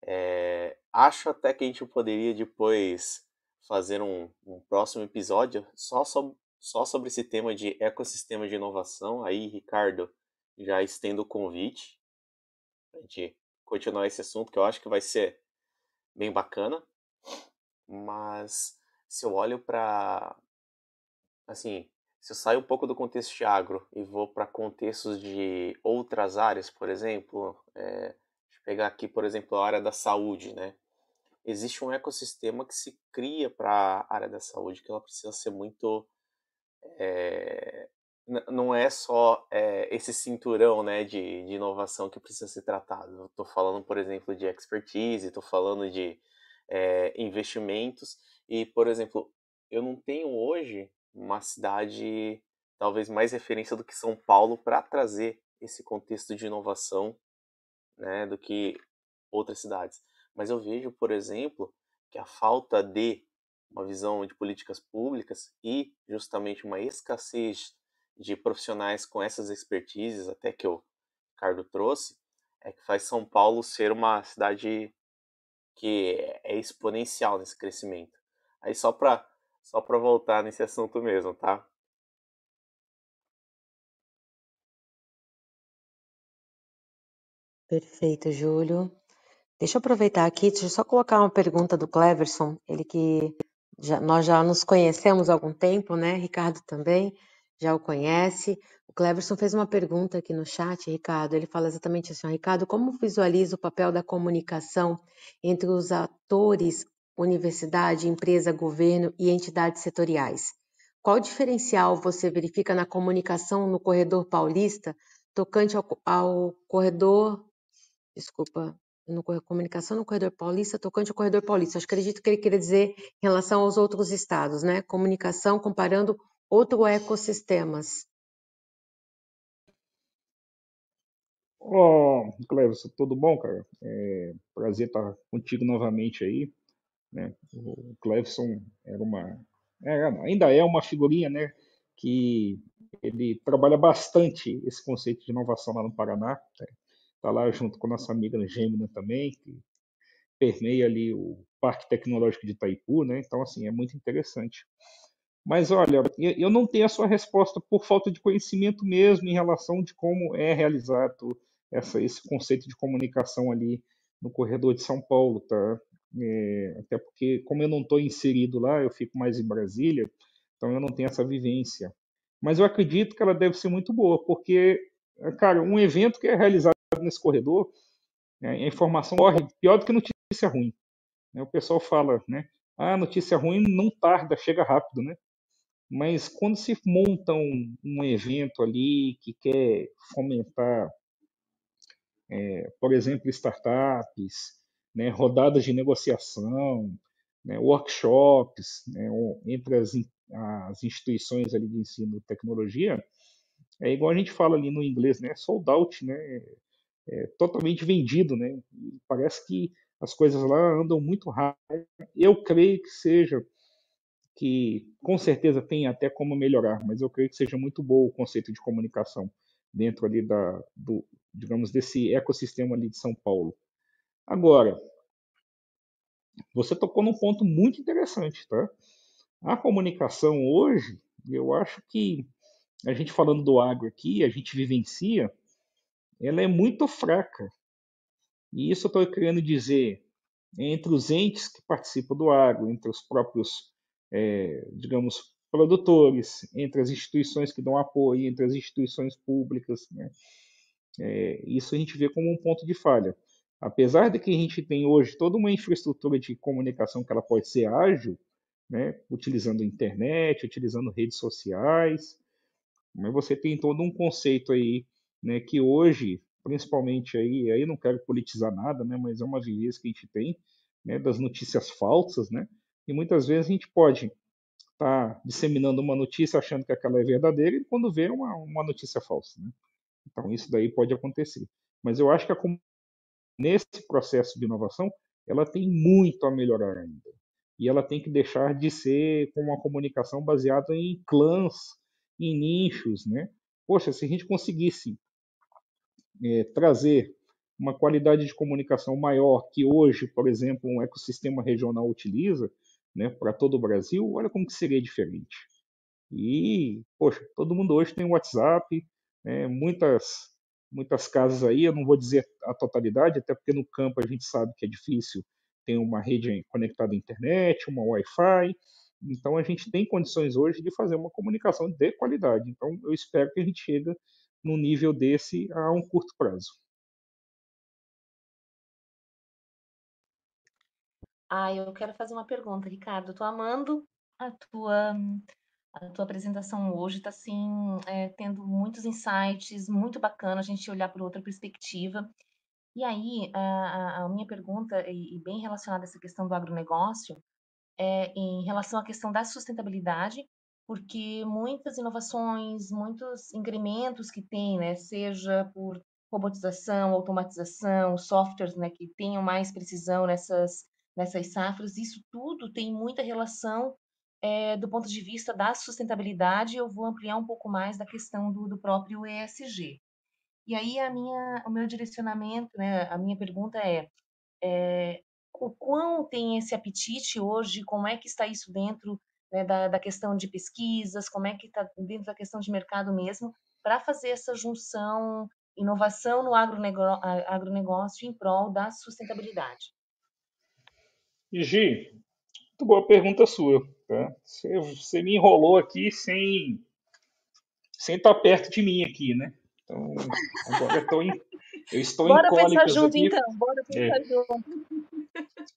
É, acho até que a gente poderia depois fazer um, um próximo episódio só sobre, só sobre esse tema de ecossistema de inovação. Aí, Ricardo, já estendo o convite para a gente continuar esse assunto, que eu acho que vai ser bem bacana. Mas se eu olho para. Assim, se eu saio um pouco do contexto de agro e vou para contextos de outras áreas, por exemplo, é, pegar aqui, por exemplo, a área da saúde, né? Existe um ecossistema que se cria para a área da saúde, que ela precisa ser muito é, não é só é, esse cinturão né, de, de, inovação que precisa ser tratado. Estou falando, por exemplo, de expertise, estou falando de é, investimentos. E, por exemplo, eu não tenho hoje uma cidade talvez mais referência do que São Paulo para trazer esse contexto de inovação né, do que outras cidades. Mas eu vejo, por exemplo, que a falta de uma visão de políticas públicas e justamente uma escassez de profissionais com essas expertises, até que o Ricardo trouxe, é que faz São Paulo ser uma cidade que é exponencial nesse crescimento. Aí só para só para voltar nesse assunto mesmo, tá? Perfeito, Júlio. Deixa eu aproveitar aqui, deixa eu só colocar uma pergunta do Cleverson, ele que já, nós já nos conhecemos há algum tempo, né? Ricardo também já o conhece. O Cleverson fez uma pergunta aqui no chat, Ricardo. Ele fala exatamente assim: Ricardo, como visualiza o papel da comunicação entre os atores, universidade, empresa, governo e entidades setoriais? Qual diferencial você verifica na comunicação no corredor paulista, tocante ao, ao corredor, desculpa, no comunicação no corredor paulista, tocante ao corredor paulista? Acho, acredito que ele queria dizer em relação aos outros estados, né? Comunicação comparando outro ecossistemas. Oh, Cleves, tudo bom, cara? É, prazer estar contigo novamente aí. Né? O Clevson era uma, é, ainda é uma figurinha, né? Que ele trabalha bastante esse conceito de inovação lá no Paraná. Está lá junto com a nossa amiga Gêmea também, que permeia ali o Parque Tecnológico de Itaipu, né? Então, assim, é muito interessante. Mas olha, eu não tenho a sua resposta por falta de conhecimento mesmo em relação de como é realizado essa, esse conceito de comunicação ali no corredor de São Paulo, tá? É, até porque, como eu não estou inserido lá, eu fico mais em Brasília, então eu não tenho essa vivência. Mas eu acredito que ela deve ser muito boa, porque, cara, um evento que é realizado nesse corredor, é, a informação corre pior do que notícia ruim. Né? O pessoal fala, né? Ah, notícia ruim não tarda, chega rápido, né? Mas quando se monta um, um evento ali que quer fomentar, é, por exemplo, startups, né, rodadas de negociação, né, workshops né, entre as, as instituições ali de ensino e tecnologia, é igual a gente fala ali no inglês, né, sold out, né, é, totalmente vendido, né, parece que as coisas lá andam muito rápido. Eu creio que seja que com certeza tem até como melhorar, mas eu creio que seja muito bom o conceito de comunicação dentro ali da, do, digamos, desse ecossistema ali de São Paulo. Agora, você tocou num ponto muito interessante, tá? A comunicação hoje, eu acho que a gente falando do agro aqui, a gente vivencia, ela é muito fraca. E isso eu estou querendo dizer entre os entes que participam do agro, entre os próprios é, digamos, produtores, entre as instituições que dão apoio, entre as instituições públicas. Né? É, isso a gente vê como um ponto de falha. apesar de que a gente tem hoje toda uma infraestrutura de comunicação que ela pode ser ágil, né, utilizando a internet, utilizando redes sociais, mas você tem todo um conceito aí, né, que hoje, principalmente aí, aí não quero politizar nada, né, mas é uma vivência que a gente tem, né, das notícias falsas, né, e muitas vezes a gente pode estar tá disseminando uma notícia achando que aquela é verdadeira e quando vê uma, uma notícia falsa, né. Então isso daí pode acontecer. Mas eu acho que a, nesse processo de inovação ela tem muito a melhorar ainda e ela tem que deixar de ser com uma comunicação baseada em clãs, em nichos, né? Poxa, se a gente conseguisse é, trazer uma qualidade de comunicação maior que hoje, por exemplo, um ecossistema regional utiliza, né, para todo o Brasil, olha como que seria diferente. E, poxa, todo mundo hoje tem WhatsApp, né, muitas muitas casas aí, eu não vou dizer a totalidade, até porque no campo a gente sabe que é difícil tem uma rede conectada à internet, uma Wi-Fi. Então a gente tem condições hoje de fazer uma comunicação de qualidade. Então eu espero que a gente chegue num nível desse a um curto prazo. Ah, eu quero fazer uma pergunta, Ricardo. Estou amando a tua, a tua apresentação hoje. Está assim, é, tendo muitos insights, muito bacana a gente olhar por outra perspectiva. E aí, a, a minha pergunta, e, e bem relacionada a essa questão do agronegócio, é em relação à questão da sustentabilidade, porque muitas inovações, muitos incrementos que tem, né, seja por robotização, automatização, softwares, né, que tenham mais precisão nessas nessas safras, isso tudo tem muita relação é, do ponto de vista da sustentabilidade. Eu vou ampliar um pouco mais da questão do, do próprio ESG. E aí a minha, o meu direcionamento, né, a minha pergunta é, é o quão tem esse apetite hoje, como é que está isso dentro né, da, da questão de pesquisas, como é que está dentro da questão de mercado mesmo, para fazer essa junção, inovação no agronegócio, agronegócio em prol da sustentabilidade. Gi, muito boa pergunta sua. Tá? Você, você me enrolou aqui sem, sem estar perto de mim aqui, né? Então, agora eu, tô em, eu estou Bora em cólicas pensar junto, aqui. então. Bora pensar é. junto.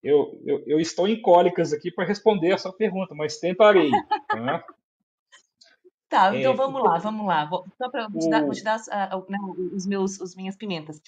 Eu, eu, eu, estou em cólicas aqui para responder a sua pergunta, mas tentarei. Tá, tá então é, vamos lá, vamos lá. Vou, só para te dar, vou te dar uh, uh, os meus, os minhas pimentas.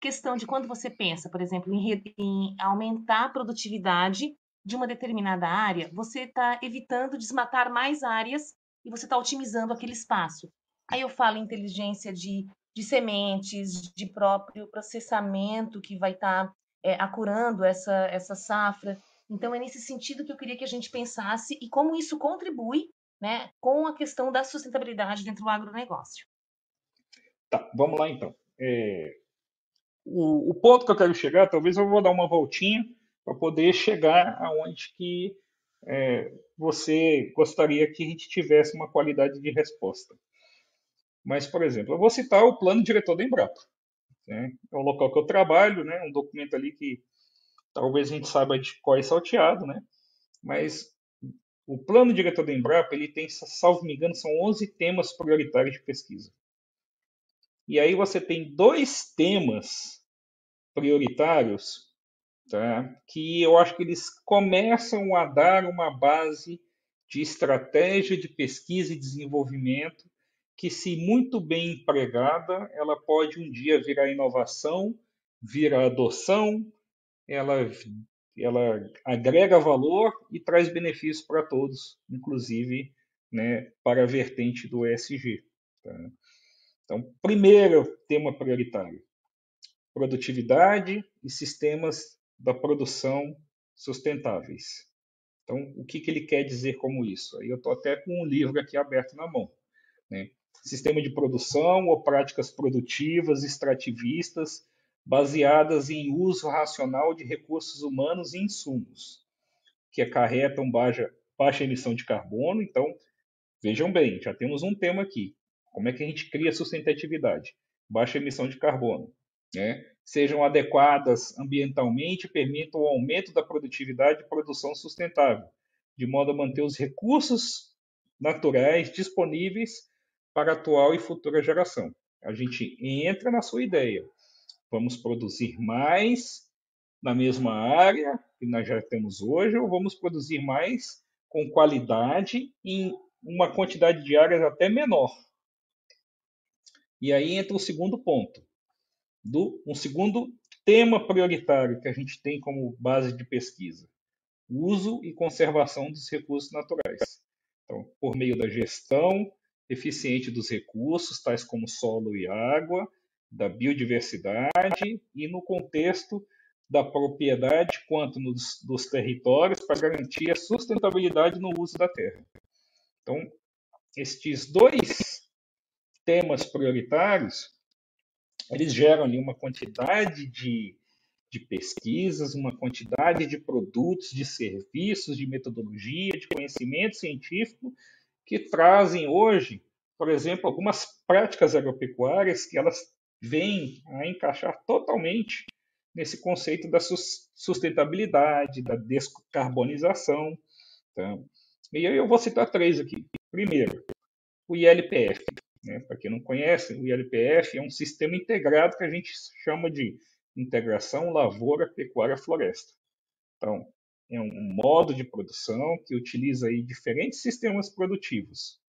Questão de quando você pensa, por exemplo, em, em aumentar a produtividade de uma determinada área, você está evitando desmatar mais áreas e você está otimizando aquele espaço. Aí eu falo inteligência de, de sementes, de próprio processamento que vai estar tá, é, acurando essa, essa safra. Então, é nesse sentido que eu queria que a gente pensasse e como isso contribui né, com a questão da sustentabilidade dentro do agronegócio. Tá, vamos lá então. É, o, o, ponto que eu quero chegar, talvez eu vou dar uma voltinha para poder chegar aonde que é, você gostaria que a gente tivesse uma qualidade de resposta. Mas, por exemplo, eu vou citar o plano diretor da Embrapa. Né? É o local que eu trabalho, né? um documento ali que talvez a gente saiba de qual é salteado, né? mas o plano diretor da Embrapa ele tem, salvo me engano, são 11 temas prioritários de pesquisa. E aí você tem dois temas prioritários tá? que eu acho que eles começam a dar uma base de estratégia de pesquisa e desenvolvimento que, se muito bem empregada, ela pode um dia virar inovação, virar adoção, ela, ela agrega valor e traz benefícios para todos, inclusive né, para a vertente do ESG. Tá? Então, primeiro tema prioritário: produtividade e sistemas da produção sustentáveis. Então, o que, que ele quer dizer como isso? Aí eu estou até com um livro aqui aberto na mão. Né? Sistema de produção ou práticas produtivas extrativistas baseadas em uso racional de recursos humanos e insumos, que acarretam baixa, baixa emissão de carbono. Então, vejam bem, já temos um tema aqui. Como é que a gente cria sustentatividade? Baixa emissão de carbono. Né? Sejam adequadas ambientalmente e permitam o aumento da produtividade e produção sustentável, de modo a manter os recursos naturais disponíveis para a atual e futura geração. A gente entra na sua ideia. Vamos produzir mais na mesma área que nós já temos hoje ou vamos produzir mais com qualidade em uma quantidade de áreas até menor? E aí entra o segundo ponto, do um segundo tema prioritário que a gente tem como base de pesquisa: uso e conservação dos recursos naturais. Então, por meio da gestão eficiente dos recursos, tais como solo e água, da biodiversidade e no contexto da propriedade quanto nos, dos territórios para garantir a sustentabilidade no uso da terra. Então, estes dois temas prioritários, eles geram ali uma quantidade de, de pesquisas, uma quantidade de produtos, de serviços, de metodologia, de conhecimento científico que trazem hoje, por exemplo, algumas práticas agropecuárias que elas vêm a encaixar totalmente nesse conceito da sustentabilidade, da descarbonização. Tá? E eu vou citar três aqui. Primeiro, o ILPF. Né? Para quem não conhece, o ILPF é um sistema integrado que a gente chama de integração lavoura, pecuária, floresta. Então, é um modo de produção que utiliza aí diferentes sistemas produtivos,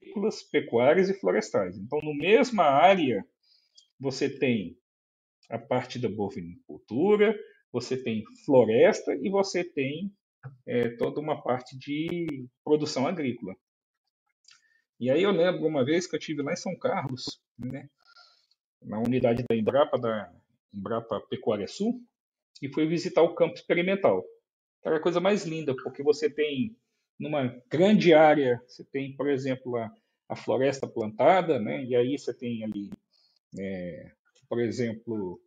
agrícolas, pecuárias e florestais. Então, no mesma área, você tem a parte da bovinicultura, você tem floresta e você tem é, toda uma parte de produção agrícola. E aí eu lembro uma vez que eu tive lá em São Carlos, né, na unidade da Embrapa, da Embrapa Pecuária Sul, e fui visitar o campo experimental aquela coisa mais linda, porque você tem numa grande área, você tem, por exemplo, a, a floresta plantada, né? e aí você tem ali, é, por exemplo,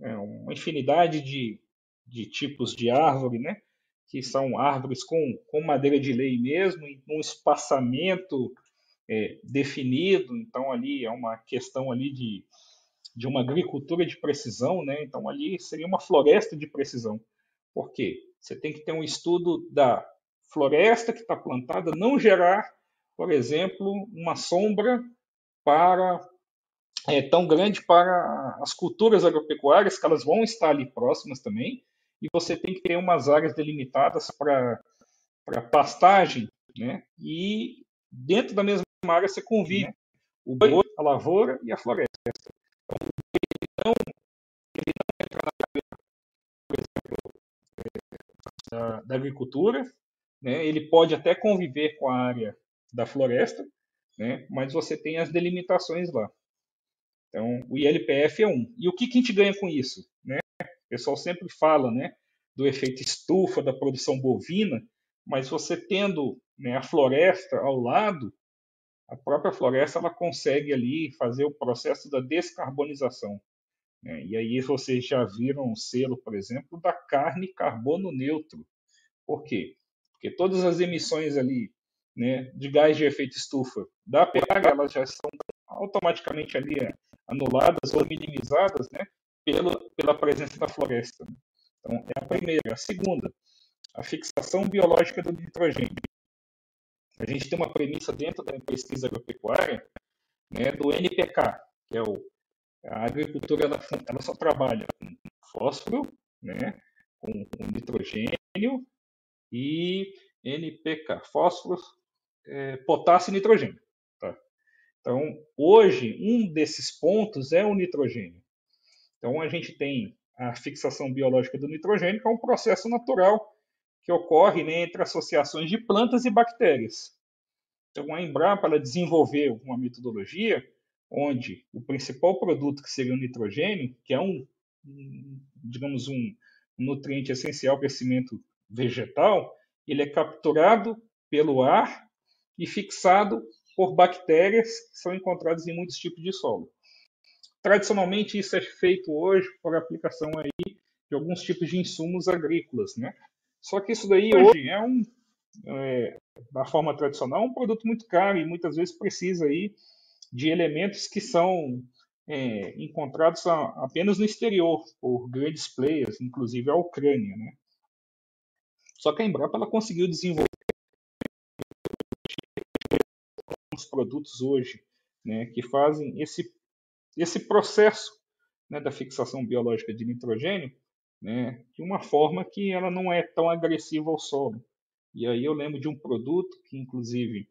é, uma infinidade de, de tipos de árvore, né? que são árvores com, com madeira de lei mesmo, em um espaçamento é, definido, então ali é uma questão ali de, de uma agricultura de precisão, né? então ali seria uma floresta de precisão. Por quê? Você tem que ter um estudo da floresta que está plantada, não gerar, por exemplo, uma sombra para é, tão grande para as culturas agropecuárias, que elas vão estar ali próximas também, e você tem que ter umas áreas delimitadas para pastagem, né? e dentro da mesma área você convive né? o boi, a lavoura e a floresta. Então, da, da agricultura, né? ele pode até conviver com a área da floresta, né? mas você tem as delimitações lá. Então, o ILPF é um. E o que, que a gente ganha com isso? Né? O pessoal sempre fala né, do efeito estufa da produção bovina, mas você tendo né, a floresta ao lado, a própria floresta ela consegue ali fazer o processo da descarbonização. Né? E aí vocês já viram o selo, por exemplo, da carne carbono neutro. Por quê? Porque todas as emissões ali né, de gás de efeito estufa da pH, elas já são automaticamente ali é, anuladas ou minimizadas né, pela, pela presença da floresta. Então, é a primeira. A segunda, a fixação biológica do nitrogênio. A gente tem uma premissa dentro da pesquisa agropecuária né, do NPK, que é o a agricultura ela, ela só trabalha com fósforo, né, com, com nitrogênio e NPK, fósforo, é, potássio e nitrogênio. Tá? Então, hoje, um desses pontos é o nitrogênio. Então, a gente tem a fixação biológica do nitrogênio, que é um processo natural que ocorre né, entre associações de plantas e bactérias. Então, a Embrapa ela desenvolveu uma metodologia onde o principal produto, que seria o nitrogênio, que é um, digamos, um nutriente essencial para o crescimento vegetal, ele é capturado pelo ar e fixado por bactérias que são encontradas em muitos tipos de solo. Tradicionalmente, isso é feito hoje por aplicação aí de alguns tipos de insumos agrícolas, né? Só que isso daí hoje é um, é, da forma tradicional, um produto muito caro e muitas vezes precisa aí de elementos que são é, encontrados a, apenas no exterior por grandes players, inclusive a Ucrânia, né? Só que a Embrapa ela conseguiu desenvolver os produtos hoje, né, que fazem esse esse processo né, da fixação biológica de nitrogênio né, de uma forma que ela não é tão agressiva ao solo. E aí eu lembro de um produto que, inclusive,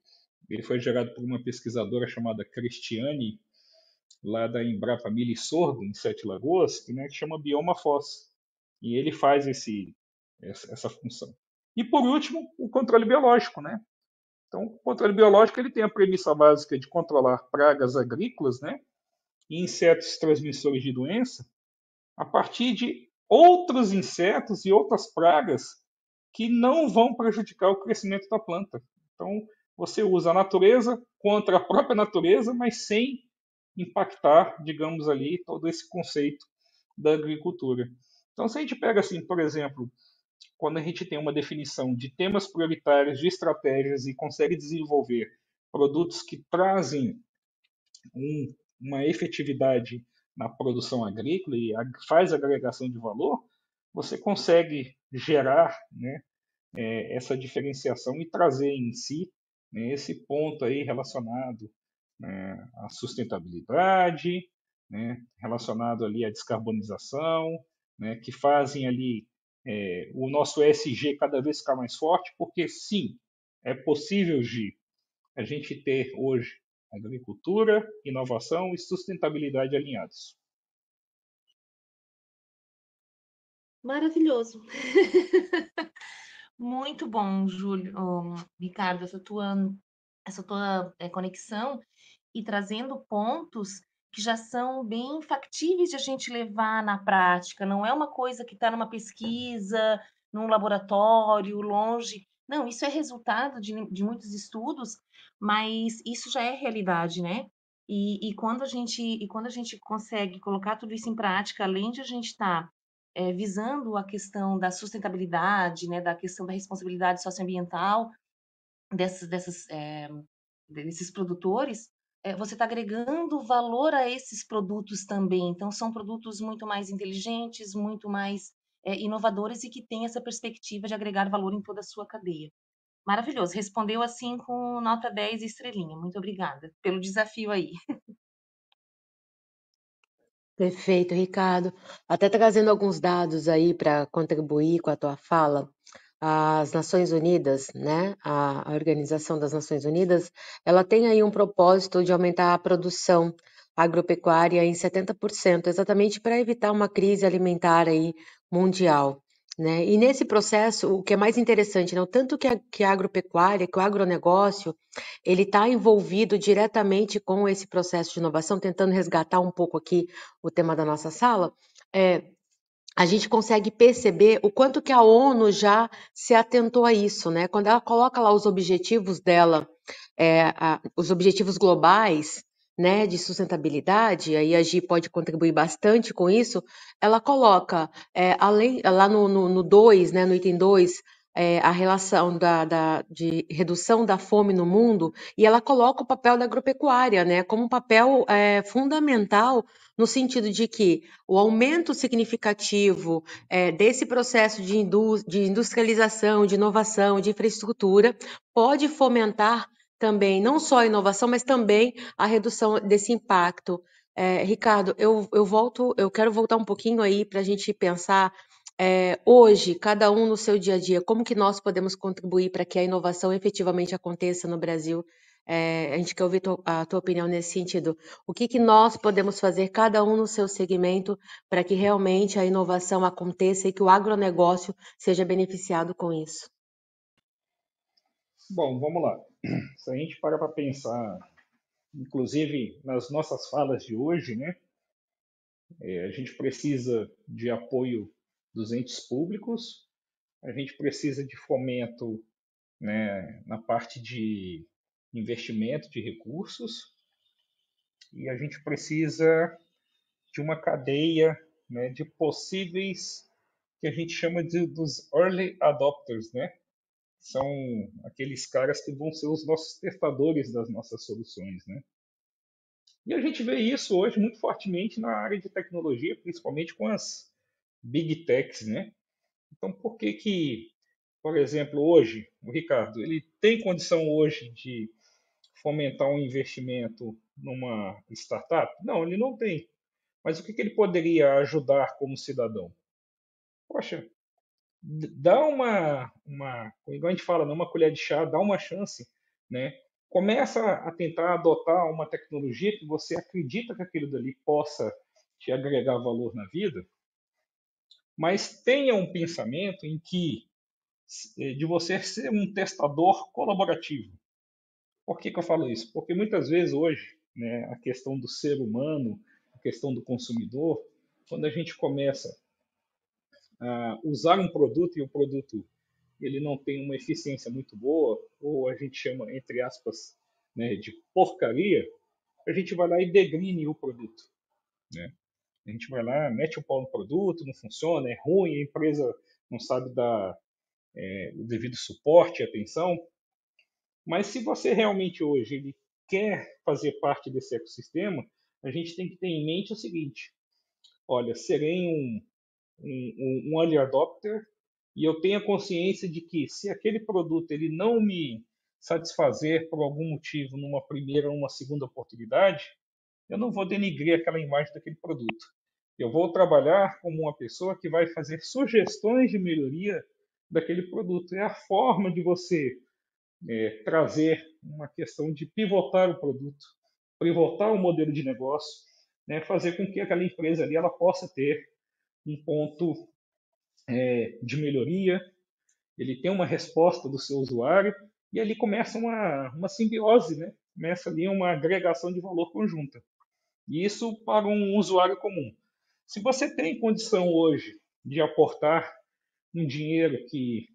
ele foi gerado por uma pesquisadora chamada Cristiane, lá da Embrapa Milho e Sorgo, em Sete Lagoas, que, né, chama Bioma Foz. E ele faz esse, essa, essa função. E, por último, o controle biológico. Né? Então, o controle biológico ele tem a premissa básica de controlar pragas agrícolas né, e insetos transmissores de doença a partir de outros insetos e outras pragas que não vão prejudicar o crescimento da planta. Então, você usa a natureza contra a própria natureza, mas sem impactar, digamos ali, todo esse conceito da agricultura. Então, se a gente pega assim, por exemplo, quando a gente tem uma definição de temas prioritários, de estratégias e consegue desenvolver produtos que trazem um, uma efetividade na produção agrícola e faz agregação de valor, você consegue gerar né, é, essa diferenciação e trazer em si né, esse ponto aí relacionado né, à sustentabilidade, né, relacionado ali à descarbonização, né, que fazem ali é, o nosso ESG cada vez ficar mais forte, porque sim, é possível, Gi, a gente ter hoje agricultura, inovação e sustentabilidade alinhados. Maravilhoso. Muito bom, Júlio, oh, Ricardo, essa tua, essa tua é, conexão e trazendo pontos que já são bem factíveis de a gente levar na prática. Não é uma coisa que está numa pesquisa, num laboratório, longe. Não, isso é resultado de, de muitos estudos, mas isso já é realidade, né? E, e, quando a gente e quando a gente consegue colocar tudo isso em prática, além de a gente estar tá, é, visando a questão da sustentabilidade, né, da questão da responsabilidade socioambiental dessas, dessas é, desses produtores, é, você está agregando valor a esses produtos também. Então, são produtos muito mais inteligentes, muito mais inovadores e que têm essa perspectiva de agregar valor em toda a sua cadeia. Maravilhoso. Respondeu assim com nota 10 estrelinha. Muito obrigada pelo desafio aí. Perfeito, Ricardo. Até trazendo alguns dados aí para contribuir com a tua fala as Nações Unidas, né, a, a Organização das Nações Unidas, ela tem aí um propósito de aumentar a produção agropecuária em 70%, exatamente para evitar uma crise alimentar aí mundial. Né? E nesse processo, o que é mais interessante, né? tanto que a, que a agropecuária, que o agronegócio, ele está envolvido diretamente com esse processo de inovação, tentando resgatar um pouco aqui o tema da nossa sala, é, a gente consegue perceber o quanto que a ONU já se atentou a isso, né? Quando ela coloca lá os objetivos dela, é, a, os objetivos globais, né, de sustentabilidade, aí a Gi pode contribuir bastante com isso, ela coloca, é, além, lá no 2, né, no item 2, é, a relação da, da, de redução da fome no mundo, e ela coloca o papel da agropecuária né, como um papel é, fundamental no sentido de que o aumento significativo é, desse processo de, indú de industrialização, de inovação, de infraestrutura, pode fomentar também não só a inovação, mas também a redução desse impacto. É, Ricardo, eu, eu volto, eu quero voltar um pouquinho aí para a gente pensar é, hoje, cada um no seu dia a dia, como que nós podemos contribuir para que a inovação efetivamente aconteça no Brasil? É, a gente quer ouvir a tua opinião nesse sentido. O que, que nós podemos fazer, cada um no seu segmento, para que realmente a inovação aconteça e que o agronegócio seja beneficiado com isso? Bom, vamos lá. Se a gente para para pensar, inclusive nas nossas falas de hoje, né? É, a gente precisa de apoio dos entes públicos, a gente precisa de fomento né, na parte de investimento de recursos e a gente precisa de uma cadeia né, de possíveis que a gente chama de dos early adopters, né? São aqueles caras que vão ser os nossos testadores das nossas soluções, né? E a gente vê isso hoje muito fortemente na área de tecnologia, principalmente com as big techs, né? Então, por que que, por exemplo, hoje, o Ricardo, ele tem condição hoje de fomentar um investimento numa startup? Não, ele não tem. Mas o que, que ele poderia ajudar como cidadão? Poxa, dá uma, uma, como a gente fala, não uma colher de chá, dá uma chance, né? Começa a tentar adotar uma tecnologia que você acredita que aquilo dali possa te agregar valor na vida, mas tenha um pensamento em que de você ser um testador colaborativo. Por que, que eu falo isso? Porque muitas vezes hoje, né, a questão do ser humano, a questão do consumidor, quando a gente começa a usar um produto e o produto ele não tem uma eficiência muito boa, ou a gente chama, entre aspas, né, de porcaria, a gente vai lá e degrine o produto. Né? A gente vai lá, mete o pau no produto, não funciona, é ruim, a empresa não sabe dar é, o devido suporte e atenção. Mas se você realmente hoje ele quer fazer parte desse ecossistema, a gente tem que ter em mente o seguinte: olha, serei um, um, um early adopter e eu tenho a consciência de que se aquele produto ele não me satisfazer por algum motivo numa primeira ou uma segunda oportunidade, eu não vou denigrir aquela imagem daquele produto. Eu vou trabalhar como uma pessoa que vai fazer sugestões de melhoria daquele produto. É a forma de você é, trazer uma questão de pivotar o produto, pivotar o modelo de negócio, né, fazer com que aquela empresa ali ela possa ter um ponto é, de melhoria, ele tem uma resposta do seu usuário e ali começa uma, uma simbiose, né? começa ali uma agregação de valor conjunta. E isso para um usuário comum. Se você tem condição hoje de aportar um dinheiro que.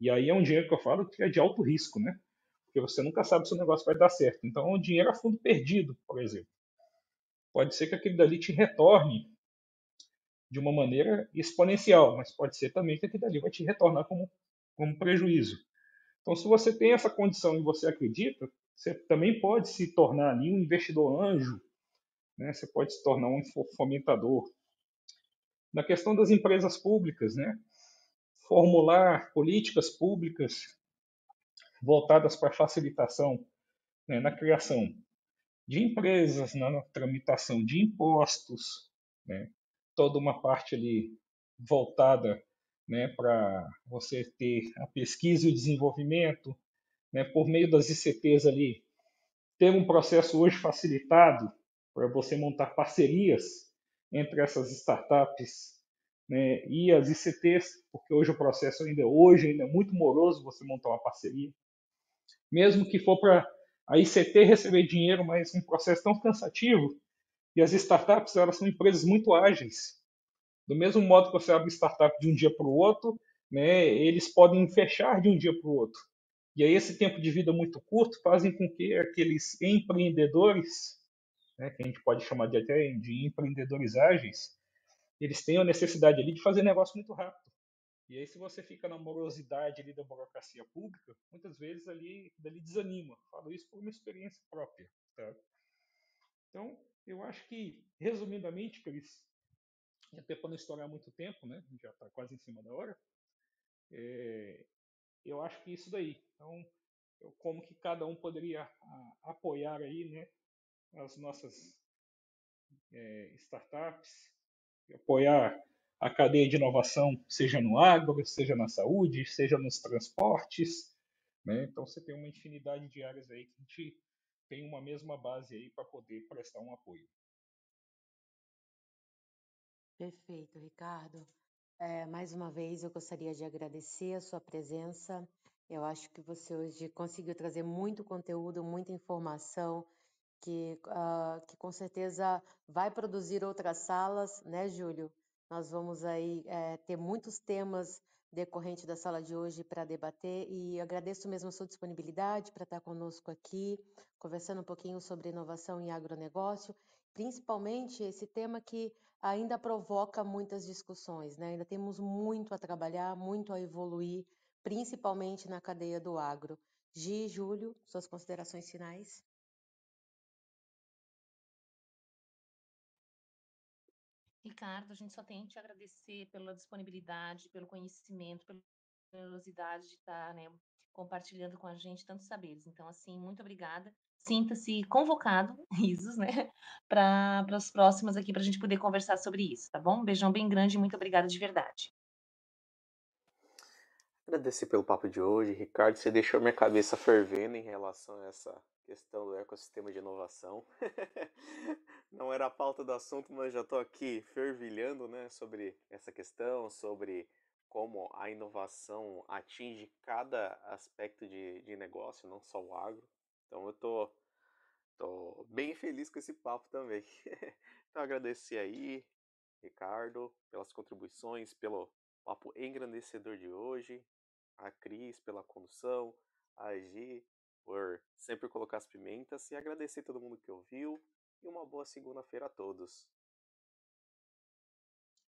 E aí é um dinheiro que eu falo que é de alto risco, né? Porque você nunca sabe se o negócio vai dar certo. Então, é um dinheiro a fundo perdido, por exemplo. Pode ser que aquele dali te retorne de uma maneira exponencial, mas pode ser também que aquele dali vai te retornar como, como prejuízo. Então, se você tem essa condição e você acredita, você também pode se tornar ali um investidor anjo, né? você pode se tornar um fomentador. Na questão das empresas públicas, né? formular políticas públicas voltadas para facilitação né, na criação de empresas, na tramitação de impostos, né, toda uma parte ali voltada né, para você ter a pesquisa e o desenvolvimento, né, por meio das ICTs ali, ter um processo hoje facilitado para você montar parcerias entre essas startups né, e as ICTs, porque hoje o processo ainda hoje ainda é muito moroso você montar uma parceria. Mesmo que for para a ICT receber dinheiro, mas um processo tão cansativo, e as startups elas são empresas muito ágeis. Do mesmo modo que você abre startup de um dia para o outro, né, eles podem fechar de um dia para o outro. E aí esse tempo de vida muito curto fazem com que aqueles empreendedores, né, que a gente pode chamar de até de empreendedores ágeis, eles têm a necessidade ali de fazer negócio muito rápido. E aí, se você fica na morosidade ali da burocracia pública, muitas vezes ali dali desanima. Falo isso por uma experiência própria. Tá? Então, eu acho que, resumidamente, Cris, até para não estourar muito tempo, né? Já está quase em cima da hora. É, eu acho que isso daí. Então, eu, como que cada um poderia a, apoiar aí, né? As nossas é, startups, apoiar a cadeia de inovação, seja no agro, seja na saúde, seja nos transportes. Né? Então você tem uma infinidade de áreas aí que a gente tem uma mesma base aí para poder prestar um apoio. Perfeito, Ricardo. É, mais uma vez eu gostaria de agradecer a sua presença. Eu acho que você hoje conseguiu trazer muito conteúdo, muita informação que, uh, que com certeza vai produzir outras salas, né, Júlio? Nós vamos aí é, ter muitos temas decorrentes da sala de hoje para debater e agradeço mesmo a sua disponibilidade para estar conosco aqui, conversando um pouquinho sobre inovação em agronegócio, principalmente esse tema que ainda provoca muitas discussões, né? Ainda temos muito a trabalhar, muito a evoluir, principalmente na cadeia do agro. Gi, Júlio, suas considerações finais? Ricardo, a gente só tem que te agradecer pela disponibilidade, pelo conhecimento, pelo generosidade de estar né, compartilhando com a gente tantos saberes. Então, assim, muito obrigada. Sinta-se convocado, risos, né, para as próximas aqui, para a gente poder conversar sobre isso, tá bom? Um beijão bem grande e muito obrigada de verdade. Agradecer pelo papo de hoje, Ricardo. Você deixou minha cabeça fervendo em relação a essa questão do ecossistema de inovação. Não era a pauta do assunto, mas já estou aqui fervilhando né, sobre essa questão, sobre como a inovação atinge cada aspecto de, de negócio, não só o agro. Então eu tô, tô bem feliz com esse papo também. então agradecer aí, Ricardo, pelas contribuições, pelo papo engrandecedor de hoje a Cris pela condução, a Gi por sempre colocar as pimentas e agradecer todo mundo que ouviu e uma boa segunda-feira a todos.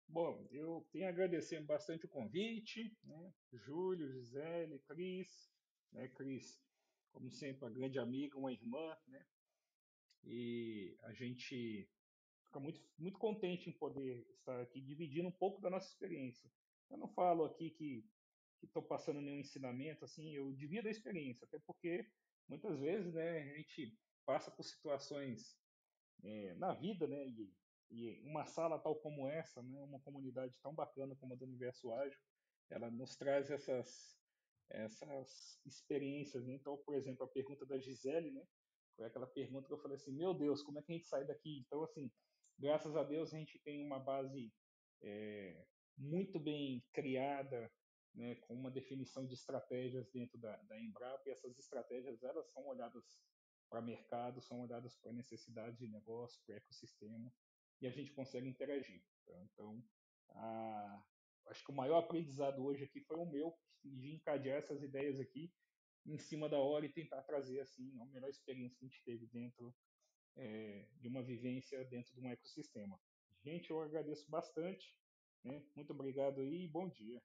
Bom, eu tenho a agradecer bastante o convite, né? Júlio, Gisele, Cris, né? Cris, como sempre, uma grande amiga, uma irmã, né? E a gente fica muito, muito contente em poder estar aqui dividindo um pouco da nossa experiência. Eu não falo aqui que estou passando nenhum ensinamento, assim, eu divido a experiência, até porque muitas vezes, né, a gente passa por situações é, na vida, né, e, e, uma sala tal como essa, né, uma comunidade tão bacana como a do Universo Ágil, ela nos traz essas essas experiências. Né? Então, por exemplo, a pergunta da Gisele, né, foi aquela pergunta que eu falei assim, meu Deus, como é que a gente sai daqui? Então, assim, graças a Deus a gente tem uma base é, muito bem criada, né, com uma definição de estratégias dentro da, da Embrapa, e essas estratégias elas são olhadas para mercado, são olhadas para necessidades de negócio, para ecossistema, e a gente consegue interagir. Tá? Então, a, acho que o maior aprendizado hoje aqui foi o meu, de encadear essas ideias aqui em cima da hora e tentar trazer assim a melhor experiência que a gente teve dentro é, de uma vivência dentro de um ecossistema. Gente, eu agradeço bastante. Né? Muito obrigado aí e bom dia.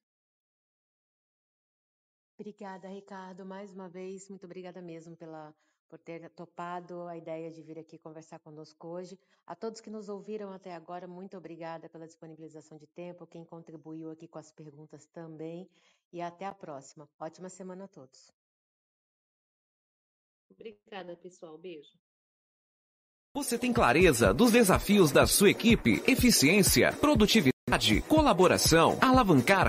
Obrigada, Ricardo, mais uma vez, muito obrigada mesmo pela, por ter topado a ideia de vir aqui conversar conosco hoje. A todos que nos ouviram até agora, muito obrigada pela disponibilização de tempo, quem contribuiu aqui com as perguntas também, e até a próxima. Ótima semana a todos. Obrigada, pessoal. Beijo. Você tem clareza dos desafios da sua equipe, eficiência, produtividade, colaboração, alavancar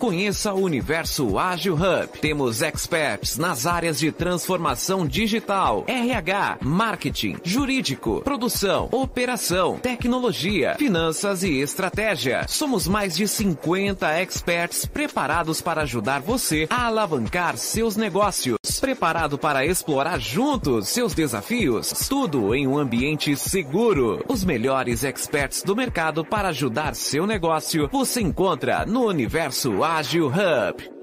Conheça o Universo Ágil Hub. Temos experts nas áreas de transformação digital, RH, marketing, jurídico, produção, operação, tecnologia, finanças e estratégia. Somos mais de 50 experts preparados para ajudar você a alavancar seus negócios. Preparado para explorar juntos seus desafios? Tudo em um ambiente seguro. Os melhores experts do mercado para ajudar seu negócio você encontra no Universo Universo Ágil Hub.